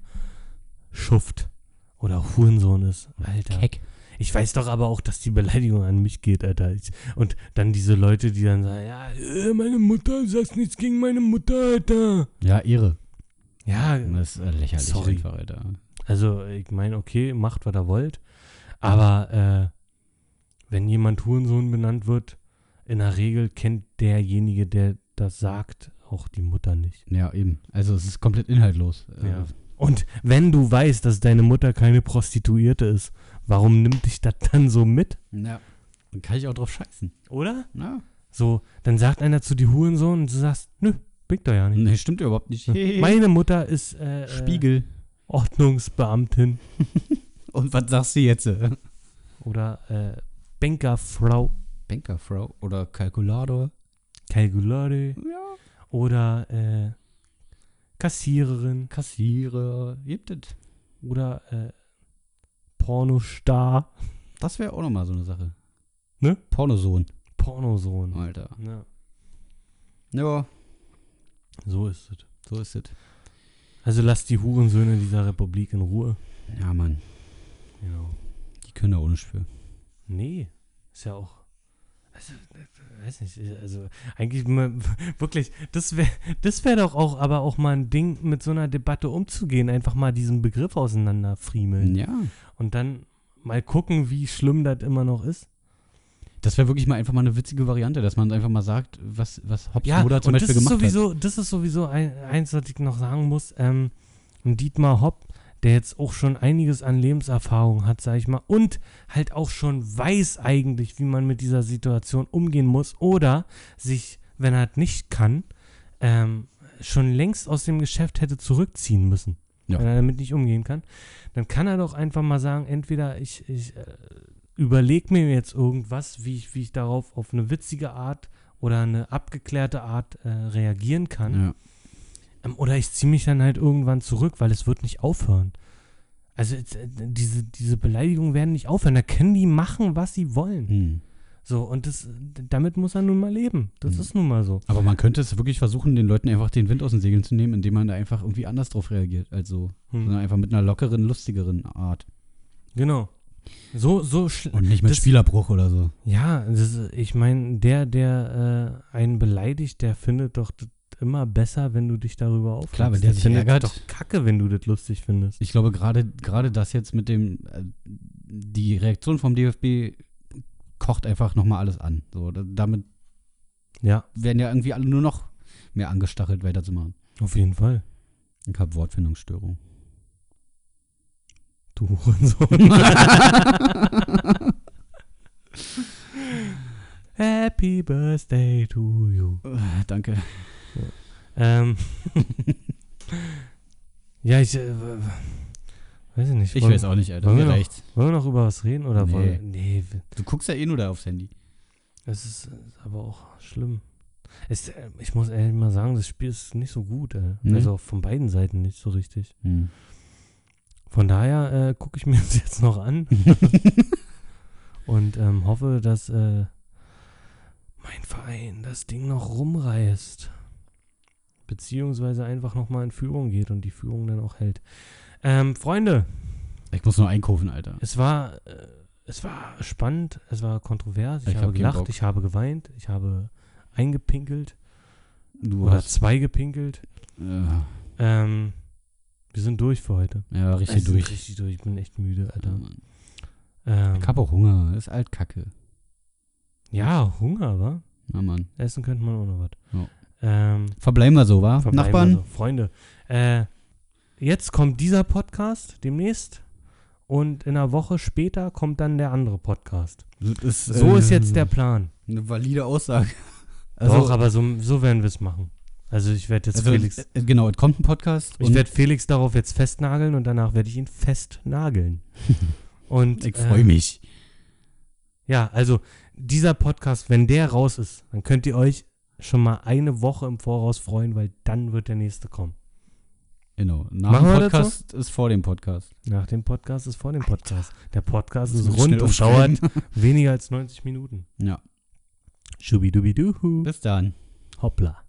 Schuft oder Hurensohn ist, Alter. Keck. Ich weiß doch aber auch, dass die Beleidigung an mich geht, Alter. Ich, und dann diese Leute, die dann sagen, ja, äh, meine Mutter, sagst nichts gegen meine Mutter, Alter. Ja, Ehre. Ja, Das ist äh, lächerlich Sorry. einfach, Alter. Also, ich meine, okay, macht, was ihr wollt. Aber äh, wenn jemand Hurensohn benannt wird, in der Regel kennt derjenige, der das sagt, auch die Mutter nicht. Ja, eben. Also es ist komplett inhaltlos. Äh, Ja. Und wenn du weißt, dass deine Mutter keine Prostituierte ist, warum nimmt dich das dann so mit? ja. Dann kann ich auch drauf scheißen. Oder? Ja. So, dann sagt einer zu dir Hurensohn und du sagst, nö, bin ich doch ja nicht. Nee, stimmt ja überhaupt nicht. [LAUGHS] Meine Mutter ist äh, Spiegel. Äh, Ordnungsbeamtin [LAUGHS] Und was sagst du jetzt? oder äh, Bankerfrau, Bankerfrau oder Kalkulator? Kalkulare Ja. oder äh, Kassiererin Kassierer. Gibt es. oder äh, Pornostar, Das wäre auch nochmal so eine Sache. Ne? Pornosohn. Pornosohn. Alter. Ja, Ja, so ist es. so ist es. Also lasst die Hurensöhne dieser Republik in Ruhe. Ja, Mann. Genau. Die können da ohne für. Nee, ist ja auch. Also, äh, weiß nicht, also eigentlich [LAUGHS] wirklich, das wäre das wär doch auch, aber auch mal ein Ding, mit so einer Debatte umzugehen, einfach mal diesen Begriff auseinanderfriemeln Ja. und dann mal gucken, wie schlimm das immer noch ist. Das wäre wirklich mal einfach mal eine witzige Variante, dass man einfach mal sagt, was, was Hobbs Ja, Mutter zum und das Beispiel ist gemacht sowieso, das ist sowieso ein, eins, was ich noch sagen muss. Ähm, Dietmar Hopp, der jetzt auch schon einiges an Lebenserfahrung hat, sag ich mal, und halt auch schon weiß eigentlich, wie man mit dieser Situation umgehen muss oder sich, wenn er es nicht kann, ähm, schon längst aus dem Geschäft hätte zurückziehen müssen. Ja. Wenn er damit nicht umgehen kann, dann kann er doch einfach mal sagen, entweder ich, ich äh, überlege mir jetzt irgendwas, wie ich, wie ich darauf auf eine witzige Art oder eine abgeklärte Art äh, reagieren kann. Ja. Ähm, oder ich ziehe mich dann halt irgendwann zurück, weil es wird nicht aufhören. Also äh, diese, diese Beleidigungen werden nicht aufhören. Da können die machen, was sie wollen. Hm. So, und das, damit muss er nun mal leben. Das Mhm. ist nun mal so. Aber man könnte es wirklich versuchen, den Leuten einfach den Wind aus den Segeln zu nehmen, indem man da einfach irgendwie anders drauf reagiert. Also, Hm. sondern einfach mit einer lockeren, lustigeren Art. Genau. So, so Und nicht mit Das- Spielerbruch oder so. Ja, das ich meine, der, der äh, einen beleidigt, der findet doch immer besser, wenn du dich darüber aufregst. Klar, wenn der sich ärgert. doch kacke, wenn du das lustig findest. Ich glaube, gerade gerade das jetzt mit dem, äh, die Reaktion vom DFB kocht einfach nochmal alles an. So, da, damit Ja, werden ja irgendwie alle nur noch mehr angestachelt, weiterzumachen. auf jeden Fall. Ich habe Wortfindungsstörung. Du Hurensohn. [LAUGHS] [LAUGHS] Happy Birthday to you. Äh, Danke. Ähm. [LAUGHS] ja, ich äh, weiß ich nicht. Ich wollen, weiß auch nicht, Alter. wollen wir Mir noch- reicht's. Wollen wir noch über was reden? Oder Nee. wollen Nee, Du guckst ja eh nur da aufs Handy. es ist äh, aber auch schlimm. Es, äh, ich muss ehrlich mal sagen, das Spiel ist nicht so gut. Äh. Nee? Also von beiden Seiten nicht so richtig. Hm. Von daher äh, gucke ich mir [LAUGHS] das jetzt noch an [LAUGHS] und ähm, hoffe, dass äh, mein Verein das Ding noch rumreißt. Beziehungsweise einfach nochmal in Führung geht und die Führung dann auch hält. Ähm, Freunde, Ich muss nur einkaufen, Alter. es war, äh, es war spannend, es war kontrovers, ich, Ich habe hab gelacht, ich habe geweint, ich habe eingepinkelt Du oder hast. zwei gepinkelt. Äh, Ähm, wir sind durch für heute. ja, richtig durch. Richtig durch, ich bin echt müde, Ja, Alter. Mann. Ähm, Ich hab auch Hunger. Ist alt Kacke. ja, Hunger, wa? Na, Mann. Essen könnte man auch noch was. Ja. Ähm, Verbleiben wir so, wa? Nachbarn? so. Freunde. Äh, jetzt kommt dieser Podcast demnächst und in einer Woche später kommt dann der andere Podcast. Ist, So äh, ist jetzt der Plan. Eine valide Aussage. [LAUGHS] Doch, aber so, so werden wir es machen. Also ich werde jetzt also, Felix, äh, genau, es kommt ein Podcast. ich werde Felix darauf jetzt festnageln und danach werde ich ihn festnageln. [LAUGHS] und ich freue äh, mich. Ja, also dieser Podcast, wenn der raus ist, dann könnt ihr euch schon mal eine Woche im Voraus freuen, weil dann wird der nächste kommen. Genau. Nach Machen dem Podcast ist vor dem Podcast. Nach dem Podcast ist vor dem Podcast. Der Podcast Das ist rund und dauert weniger als 90 Minuten. Ja. Schubidubiduhu. Bis dann. Hoppla.